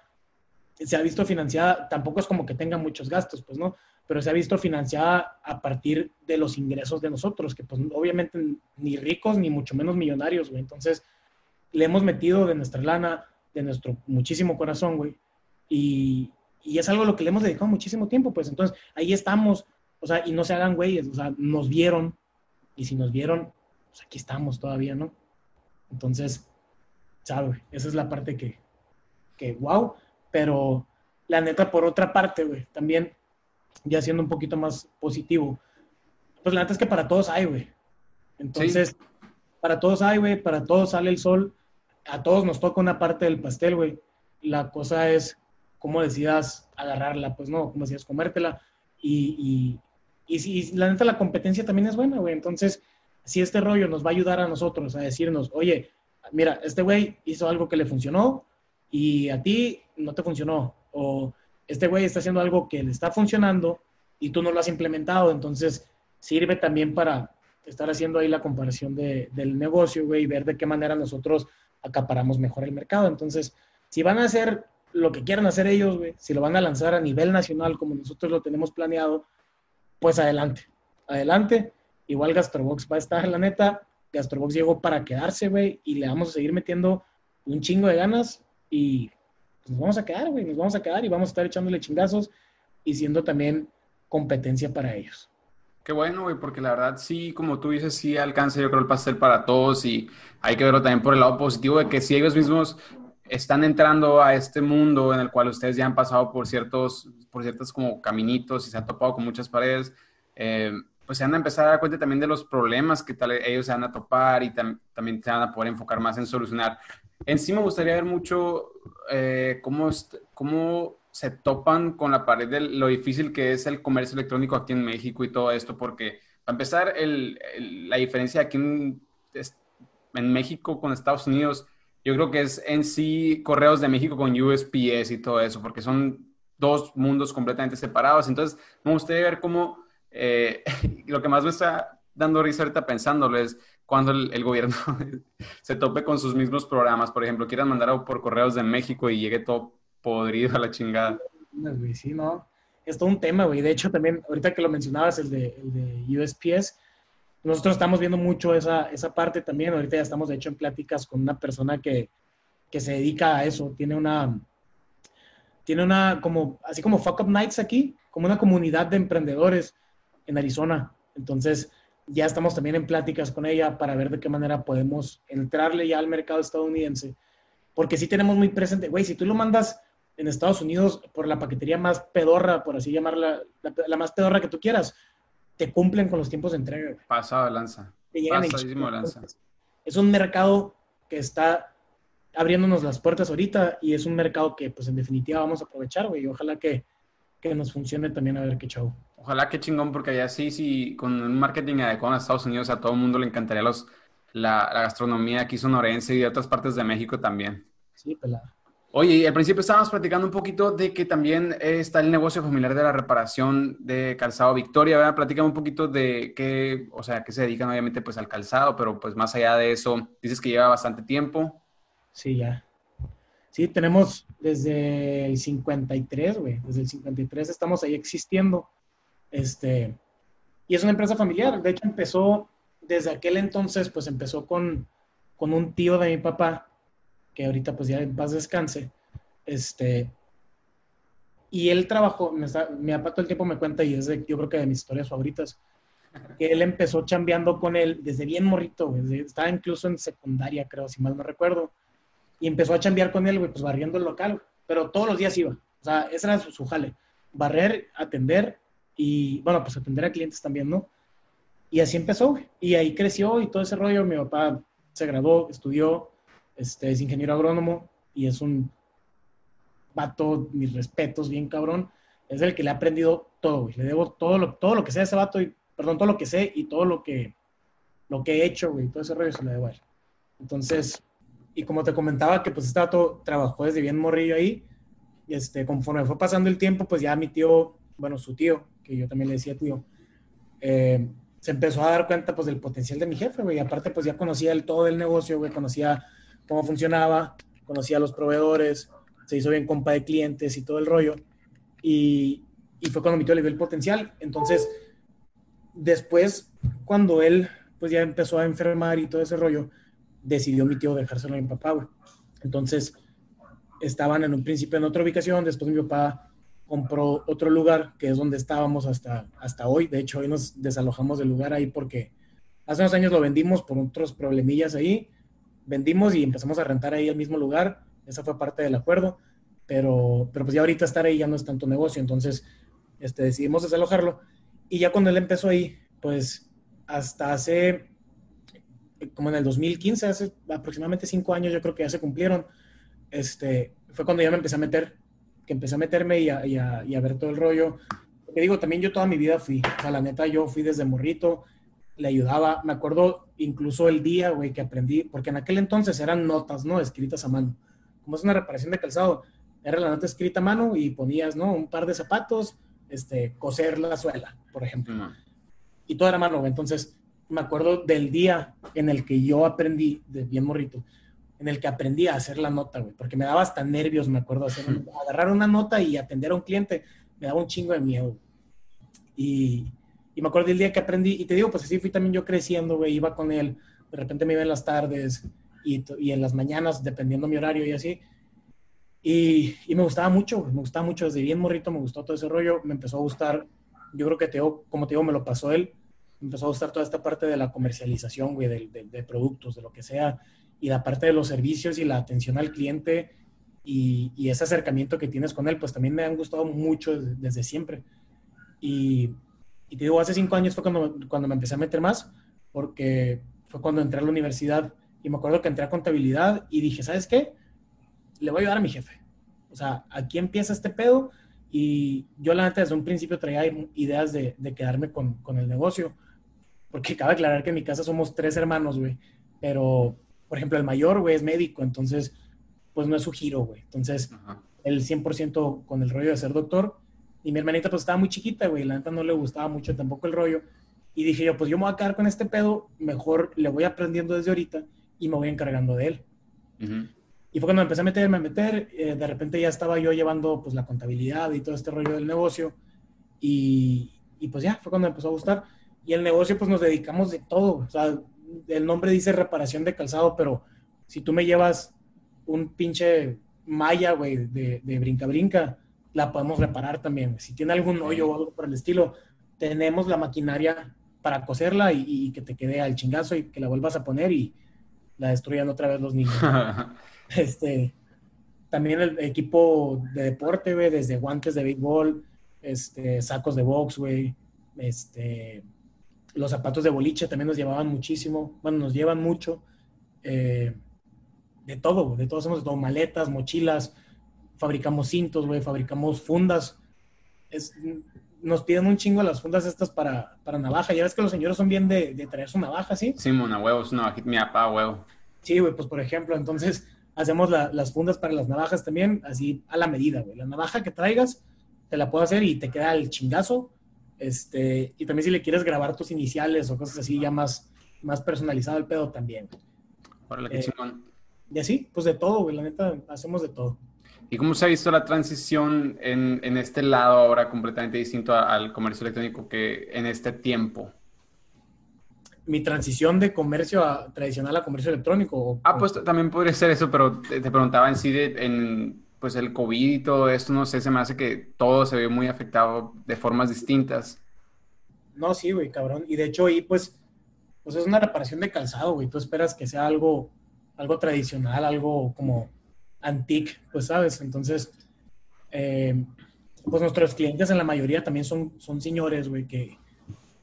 S2: se ha visto financiada, tampoco es como que tenga muchos gastos, pues no, pero se ha visto financiada a partir de los ingresos de nosotros, que pues obviamente ni ricos ni mucho menos millonarios, güey. Entonces, le hemos metido de nuestra lana, de nuestro muchísimo corazón, güey. Y, y es algo a lo que le hemos dedicado muchísimo tiempo, pues entonces ahí estamos, o sea, y no se hagan güeyes, o sea, nos vieron, y si nos vieron, pues aquí estamos todavía, ¿no? Entonces, sabe, esa es la parte que, que wow, pero la neta, por otra parte, güey, también, ya siendo un poquito más positivo, pues la neta es que para todos hay, güey. Entonces, para todos hay, güey, para todos sale el sol, a todos nos toca una parte del pastel, güey. La cosa es cómo decidas agarrarla, pues no, cómo decidas comértela. Y, y, y, la neta la competencia también es buena, güey. Entonces, si este rollo nos va a ayudar a nosotros a decirnos, oye, mira, este güey hizo algo que le funcionó, y a ti no te funcionó. O este güey está haciendo algo que le está funcionando y tú no lo has implementado. Entonces, sirve también para estar haciendo ahí la comparación de, del negocio, güey, y ver de qué manera nosotros acaparamos mejor el mercado. Entonces, si van a hacer lo que quieran hacer ellos, güey, si lo van a lanzar a nivel nacional como nosotros lo tenemos planeado, pues adelante, adelante. Igual Gastrobox va a estar, la neta, Gastrobox llegó para quedarse, güey, y le vamos a seguir metiendo un chingo de ganas y nos vamos a quedar, güey, nos vamos a quedar y vamos a estar echándole chingazos y siendo también competencia para ellos.
S1: Qué bueno, güey, porque la verdad sí, como tú dices, sí alcanza yo creo el pastel para todos y hay que verlo también por el lado positivo de que si ellos mismos están entrando a este mundo en el cual ustedes ya han pasado por ciertos, por ciertos como caminitos y se han topado con muchas paredes, eh, pues se van a empezar a dar cuenta también de los problemas que tal ellos se van a topar y también se van a poder enfocar más en solucionar en sí me gustaría ver mucho eh, cómo, cómo se topan con la pared de lo difícil que es el comercio electrónico aquí en México y todo esto, porque para empezar, el, la diferencia aquí en, en, México con Estados Unidos, yo creo que es en sí correos de México con USPS y todo eso, porque son dos mundos completamente separados. Entonces, me gustaría ver cómo eh, lo que más me está dando risa ahorita pensándolo es cuando el, gobierno se tope con sus mismos programas, por ejemplo, quieran mandar por correos de México y llegue todo podrido a la chingada.
S2: Sí, no. Es todo un tema, güey. De hecho, también, ahorita que lo mencionabas, el de, el de USPS, nosotros estamos viendo mucho esa, esa parte también. Ahorita ya estamos, de hecho, en pláticas con una persona que, que se dedica a eso. Tiene una, tiene una, como, así como Fuck Up Nights aquí, como una comunidad de emprendedores en Arizona. Entonces, ya estamos también en pláticas con ella para ver de qué manera podemos entrarle ya al mercado estadounidense. Porque sí tenemos muy presente, güey, si tú lo mandas en Estados Unidos por la paquetería más pedorra, por así llamarla, la, más pedorra que tú quieras, te cumplen con los tiempos de entrega.
S1: Pasado lanza. Pasadísimo lanza.
S2: Es un mercado que está abriéndonos las puertas ahorita y es un mercado que, pues, en definitiva vamos a aprovechar, güey. Ojalá que, que nos funcione también a ver qué chau.
S1: Ojalá que chingón, porque allá sí, sí, con un marketing adecuado en Estados Unidos, a todo el mundo le encantaría los, la, gastronomía aquí sonorense y de otras partes de México también.
S2: Sí, pelada.
S1: Oye, al principio estábamos platicando un poquito de que también está el negocio familiar de la reparación de calzado Victoria, ¿verdad? Platícame un poquito de qué, o sea, qué se dedican obviamente pues al calzado, pero pues más allá de eso, dices que lleva bastante tiempo.
S2: Sí, ya. Sí, tenemos desde el 53, güey, desde el 53 estamos ahí existiendo. Este, y es una empresa familiar. De hecho, empezó desde aquel entonces, pues empezó con, con un tío de mi papá, que ahorita pues ya en paz descanse. Este, Y él trabajó, mi papá todo el tiempo me cuenta, y es de, yo creo que de mis historias favoritas, que él empezó chambeando con él desde bien morrito, güey. Estaba incluso en secundaria, creo, si mal no recuerdo. Y empezó a chambear con él, güey, pues barriendo el local, pero todos los días iba. O sea, ese era su, jale. Barrer, atender y, bueno, pues atender a clientes también, ¿no? Y así empezó, güey. Y ahí creció y todo ese rollo. Mi papá se graduó, estudió, este, es ingeniero agrónomo y es un vato, mis respetos, bien cabrón. Es el que le ha aprendido todo, güey. Le debo todo lo, todo lo que sea ese vato y perdón, todo lo que sé y todo lo que, lo que he hecho, güey, todo ese rollo se lo debo a él. Entonces, y como te comentaba que pues este dato trabajó desde bien morrillo ahí, este, conforme fue pasando el tiempo, pues ya mi tío, bueno, su tío, que yo también le decía tío, eh, se empezó a dar cuenta pues del potencial de mi jefe, güey, aparte pues ya conocía el todo el negocio, güey, conocía cómo funcionaba, conocía los proveedores, se hizo bien compa de clientes y todo el rollo, y, y fue cuando mi tío le vio el potencial, entonces después, cuando él pues ya empezó a enfermar y todo ese rollo, decidió mi tío dejárselo a mi papá, güey. Entonces, estaban en un principio en otra ubicación, después mi papá compró otro lugar, que es donde estábamos hasta, hasta hoy. De hecho, hoy nos desalojamos del lugar ahí porque hace unos años lo vendimos por otros problemillas ahí. Vendimos y empezamos a rentar ahí el mismo lugar. Esa fue parte del acuerdo. Pero, pero pues ya ahorita estar ahí ya no es tanto negocio. Entonces, este, decidimos desalojarlo. Y ya cuando él empezó ahí, pues hasta hace, como en el 2015, hace aproximadamente cinco años, yo creo que ya se cumplieron, este, fue cuando ya me empecé a meter, que empecé a meterme y a, y a, ver todo el rollo. Porque digo, también yo toda mi vida fui, o sea, la neta, yo fui desde morrito, le ayudaba, me acuerdo incluso el día, güey, que aprendí, porque en aquel entonces eran notas, ¿no? Escritas a mano. Como es una reparación de calzado, era la nota escrita a mano y ponías, ¿no? Un par de zapatos, este, coser la suela, por ejemplo. Y todo era mano, entonces me acuerdo del día en el que yo aprendí, de bien morrito, en el que aprendí a hacer la nota, güey, porque me daba hasta nervios, me acuerdo, hacer, agarrar una nota y atender a un cliente, me daba un chingo de miedo. Y, y me acuerdo del día que aprendí, y te digo, pues así fui también yo creciendo, güey, iba con él, de repente me iba en las tardes y, y en las mañanas, dependiendo mi horario y así, y, me gustaba mucho, me gustaba mucho desde bien morrito, me gustó todo ese rollo, me empezó a gustar, yo creo que como te digo, me lo pasó él, empezó a gustar toda esta parte de la comercialización, güey, de, productos, de lo que sea, y la parte de los servicios y la atención al cliente y, ese acercamiento que tienes con él, pues también me han gustado mucho desde, siempre. Y, y, te digo, hace cinco años fue cuando, cuando me empecé a meter más, porque fue cuando entré a la universidad y me acuerdo que entré a contabilidad y dije, ¿sabes qué? le voy a ayudar a mi jefe. O sea, aquí empieza este pedo y yo la neta desde un principio traía ideas de, quedarme con, el negocio. Porque cabe aclarar que en mi casa somos tres hermanos, güey. Pero, por ejemplo, el mayor, güey, es médico, entonces, pues no es su giro, güey. Entonces, el 100% con el rollo de ser doctor. Y mi hermanita, pues estaba muy chiquita, güey. La neta no le gustaba mucho tampoco el rollo. Y dije yo, pues yo me voy a quedar con este pedo, mejor le voy aprendiendo desde ahorita y me voy encargando de él. Y fue cuando empecé a meterme, a meter, eh, de repente ya estaba yo llevando pues la contabilidad y todo este rollo del negocio. Y, y, pues ya, fue cuando me empezó a gustar. Y el negocio pues nos dedicamos de todo. O sea, el nombre dice reparación de calzado, pero si tú me llevas un pinche malla, güey, de, de brinca-brinca, la podemos reparar también. Si tiene algún hoyo o algo por el estilo, tenemos la maquinaria para coserla y, y, que te quede al chingazo y que la vuelvas a poner y la destruyan otra vez los niños. Este, también el equipo de deporte, güey, desde guantes de béisbol, este, sacos de box, güey, este, los zapatos de boliche también nos llevaban muchísimo, bueno, nos llevan mucho, eh, de todo, de todo hacemos de todo, maletas, mochilas, fabricamos cintos, güey, fabricamos fundas, es, nos piden un chingo las fundas estas para, para navaja, ya ves que los señores son bien de, traer su navaja, ¿sí?
S1: Sí, una huevo, es una navajita, mi papá, huevo.
S2: Sí, güey, pues por ejemplo, entonces hacemos las fundas para las navajas también, así a la medida, güey. La navaja que traigas, te la puedo hacer y te queda el chingazo. Este, y también si le quieres grabar tus iniciales o cosas así, ya más, más personalizado el pedo también. Eh, y así, pues de todo, güey, la neta, hacemos de todo.
S1: ¿Y cómo se ha visto la transición en, en este lado ahora completamente distinto al comercio electrónico que en este tiempo?
S2: mi transición de comercio a, tradicional a comercio electrónico.
S1: ah, pues también podría ser eso, pero te, preguntaba en sí de, en pues el COVID y todo esto, no sé, se me hace que todo se ve muy afectado de formas distintas.
S2: No, sí, güey, cabrón. Y de hecho ahí, pues, pues es una reparación de calzado, güey. Tú esperas que sea algo, algo tradicional, algo como antique, pues, ¿sabes? Entonces, eh, pues nuestros clientes en la mayoría también son, son señores, güey, que,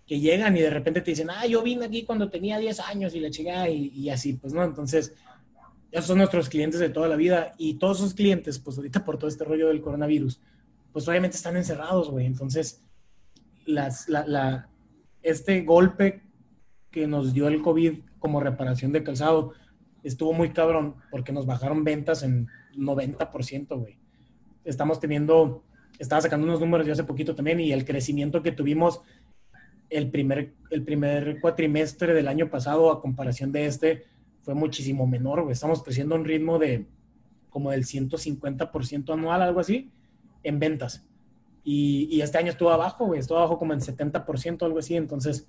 S2: que llegan y de repente te dicen, ah, yo vine aquí cuando tenía 10 años y la chica y, y así, pues, ¿no? Entonces, esos son nuestros clientes de toda la vida y todos esos clientes, pues ahorita por todo este rollo del coronavirus, pues obviamente están encerrados, güey. Entonces, las, la, la, este golpe que nos dio el COVID como reparación de calzado estuvo muy cabrón porque nos bajaron ventas en 90%, güey. Estamos teniendo, estaba sacando unos números yo hace poquito también y el crecimiento que tuvimos el primer, el primer cuatrimestre del año pasado a comparación de este fue muchísimo menor, güey. Estamos creciendo a un ritmo de como del 150% anual, algo así, en ventas. Y, y, este año estuvo abajo, güey, estuvo abajo como en 70%, algo así. Entonces,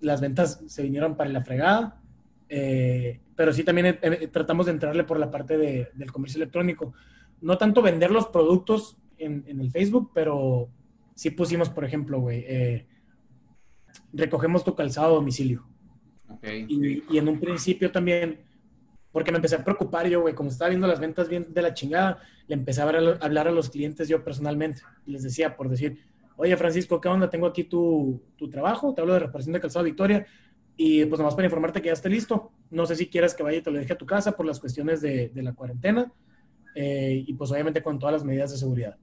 S2: las ventas se vinieron para la fregada. Eh, pero sí también eh, eh, tratamos de entrarle por la parte de, del comercio electrónico. No tanto vender los productos en, en, el Facebook, pero sí pusimos, por ejemplo, güey, eh, recogemos tu calzado a domicilio. Okay. Y, y, en un principio también, porque me empecé a preocupar yo, güey, como estaba viendo las ventas bien de la chingada, le empecé a hablar a los clientes yo personalmente. Les decía, por decir, oye, Francisco, ¿qué onda? Tengo aquí tu, tu trabajo, te hablo de reparación de calzado Victoria, y pues nomás para informarte que ya esté listo. No sé si quieres que vaya y te lo deje a tu casa por las cuestiones de, de la cuarentena, eh, y pues obviamente con todas las medidas de seguridad.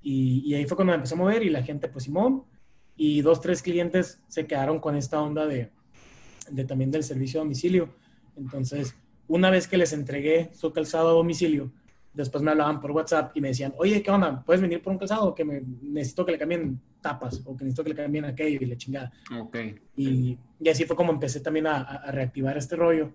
S2: Y, y, ahí fue cuando me empecé a mover y la gente, pues Simón, y dos, tres clientes se quedaron con esta onda de, de también del servicio a domicilio. Entonces, una vez que les entregué su calzado a domicilio, después me hablaban por WhatsApp y me decían, oye, ¿qué onda? ¿Puedes venir por un calzado? Que me, necesito que le cambien tapas o que necesito que le cambien aquello y la chingada.
S1: Ok.
S2: Y, y así fue como empecé también a, a reactivar este rollo.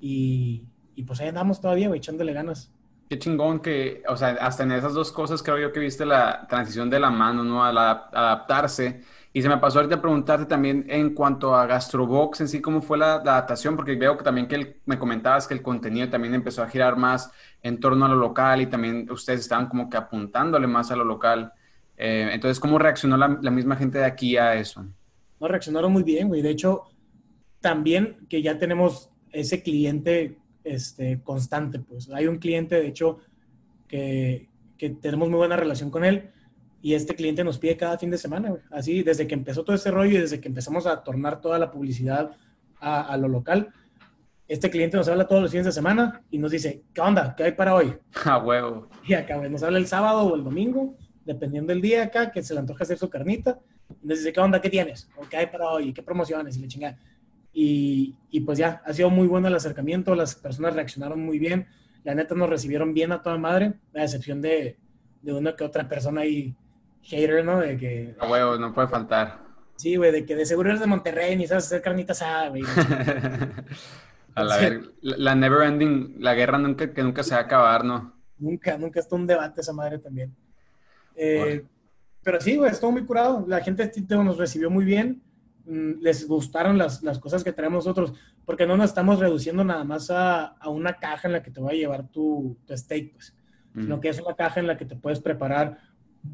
S2: Y, y, pues ahí andamos todavía, güey, echándole ganas.
S1: Qué chingón que, o sea, hasta en esas dos cosas creo yo que viste la transición de la mano, ¿no? A la, adaptarse y se me pasó ahorita preguntarte también en cuanto a Gastrobox en sí, cómo fue la, adaptación, porque veo que también que me comentabas que el contenido también empezó a girar más en torno a lo local y también ustedes estaban como que apuntándole más a lo local. Eh, entonces, ¿cómo reaccionó la, misma gente de aquí a eso?
S2: No, reaccionaron muy bien, güey. De hecho, también que ya tenemos ese cliente este, constante, pues hay un cliente, de hecho, que, que tenemos muy buena relación con él y este cliente nos pide cada fin de semana, güey. Así, desde que empezó todo ese rollo y desde que empezamos a tornar toda la publicidad a, a, lo local, este cliente nos habla todos los fines de semana y nos dice, ¿qué onda? ¿Qué hay para hoy?
S1: A huevo.
S2: Y acá, güey, nos habla el sábado o el domingo, dependiendo del día acá, que se le antoja hacer su carnita. Y nos dice, ¿qué onda? ¿Qué tienes? ¿O qué hay para hoy? ¿Qué promociones? Y le chingada. Y, y pues ya, ha sido muy bueno el acercamiento, las personas reaccionaron muy bien, la neta nos recibieron bien a toda madre, a excepción de, de una que otra persona ahí hater, ¿no? De que...
S1: A no puede faltar.
S2: Sí, güey, de que de seguro eres de Monterrey ni sabes hacer carnitas asada, güey.
S1: a la, ver, la, never ending, la guerra nunca, que nunca se va a acabar, ¿no?
S2: Nunca, nunca está un debate esa madre también. Eh, pero sí, güey, estuvo muy curado. La gente nos recibió muy bien. Mm, les gustaron las, las cosas que traemos nosotros, porque no nos estamos reduciendo nada más a, a una caja en la que te va a llevar tu, tu steak, pues. Mm. Sino que es una caja en la que te puedes preparar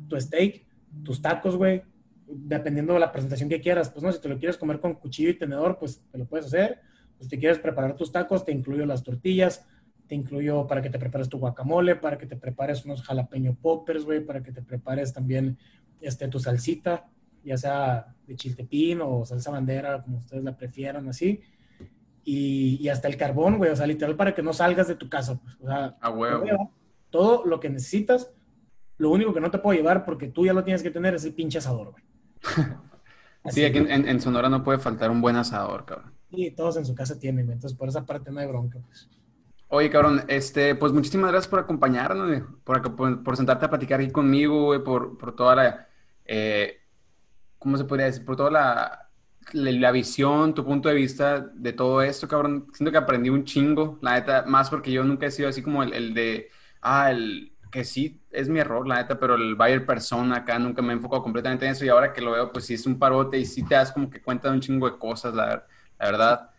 S2: tu steak, tus tacos, güey, dependiendo de la presentación que quieras. Pues no, si te lo quieres comer con cuchillo y tenedor, pues te lo puedes hacer. Pues si quieres preparar tus tacos, te incluyo las tortillas, te incluyo para que te prepares tu guacamole, para que te prepares unos jalapeño poppers, güey, para que te prepares también este, tu salsita, ya sea de chiltepín o salsa bandera, como ustedes la prefieran, así. Y, y hasta el carbón, güey, o sea, literal para que no salgas de tu casa, pues, o sea,
S1: a huevo.
S2: todo lo que necesitas lo único que no te puedo llevar porque tú ya lo tienes que tener es el pinche asador, güey.
S1: sí, aquí en, en, Sonora no puede faltar un buen asador, cabrón.
S2: Sí, todos en su casa tienen, entonces por esa parte no hay bronca, pues.
S1: Oye, cabrón, este, pues muchísimas gracias por acompañarnos, por, por, por, sentarte a platicar aquí conmigo, güey, por, por toda la, eh, ¿cómo se podría decir? Por toda la, la, la, visión, tu punto de vista de todo esto, cabrón. Siento que aprendí un chingo, la neta, más porque yo nunca he sido así como el, el de, ah, el que sí es mi error, la neta, pero el buyer persona acá nunca me he enfocado completamente en eso y ahora que lo veo, pues sí es un parote y sí te das como que cuenta de un chingo de cosas, la, la verdad.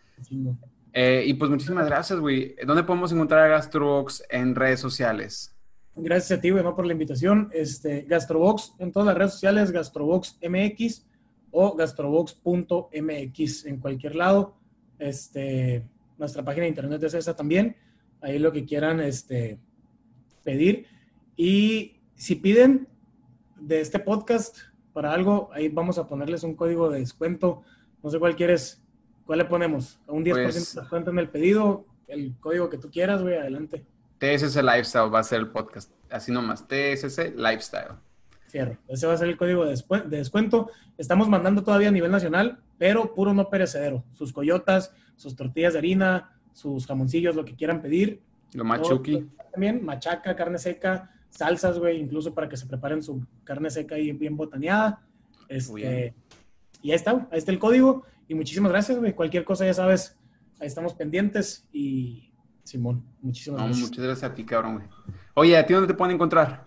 S1: Eh, y pues muchísimas gracias, güey. ¿Dónde podemos encontrar a Gastrobox en redes sociales?
S2: Gracias a ti, por la invitación. Este, Gastrobox en todas las redes sociales, Gastrobox MX o gastrobox.mx en cualquier lado. Este, nuestra página de internet es esa también. Ahí lo que quieran este, pedir. Y si piden de este podcast para algo, ahí vamos a ponerles un código de descuento. No sé cuál quieres, cuál le ponemos. Un 10% pues, de descuento en el pedido, el código que tú quieras, güey, adelante.
S1: TSC Lifestyle va a ser el podcast. Así nomás, TSC Lifestyle.
S2: Fierro. Ese va a ser el código de, descuento. Estamos mandando todavía a nivel nacional, pero puro no perecedero. Sus coyotas, sus tortillas de harina, sus jamoncillos, lo que quieran pedir.
S1: Lo machuki.
S2: También, machaca, carne seca, salsas, güey, incluso para que se preparen su carne seca y bien botaneada. Este, y ahí está, ahí está el código. Y muchísimas gracias, güey. Cualquier cosa, ya sabes, ahí estamos pendientes. Y Simón, muchísimas gracias.
S1: Muchas gracias a ti, cabrón, güey. Oye, ¿a ti dónde te pueden encontrar?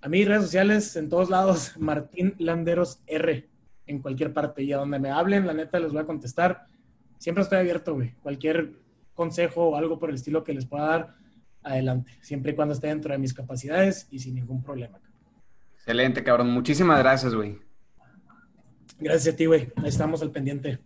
S2: A mí, redes sociales, en todos lados, Martín Landeros R, en cualquier parte. Y a donde me hablen, la neta, les voy a contestar. Siempre estoy abierto, güey. Cualquier consejo o algo por el estilo que les pueda dar, adelante. Siempre y cuando esté dentro de mis capacidades y sin ningún problema.
S1: Excelente, cabrón. Muchísimas gracias, güey.
S2: Gracias a ti, güey. Estamos al pendiente.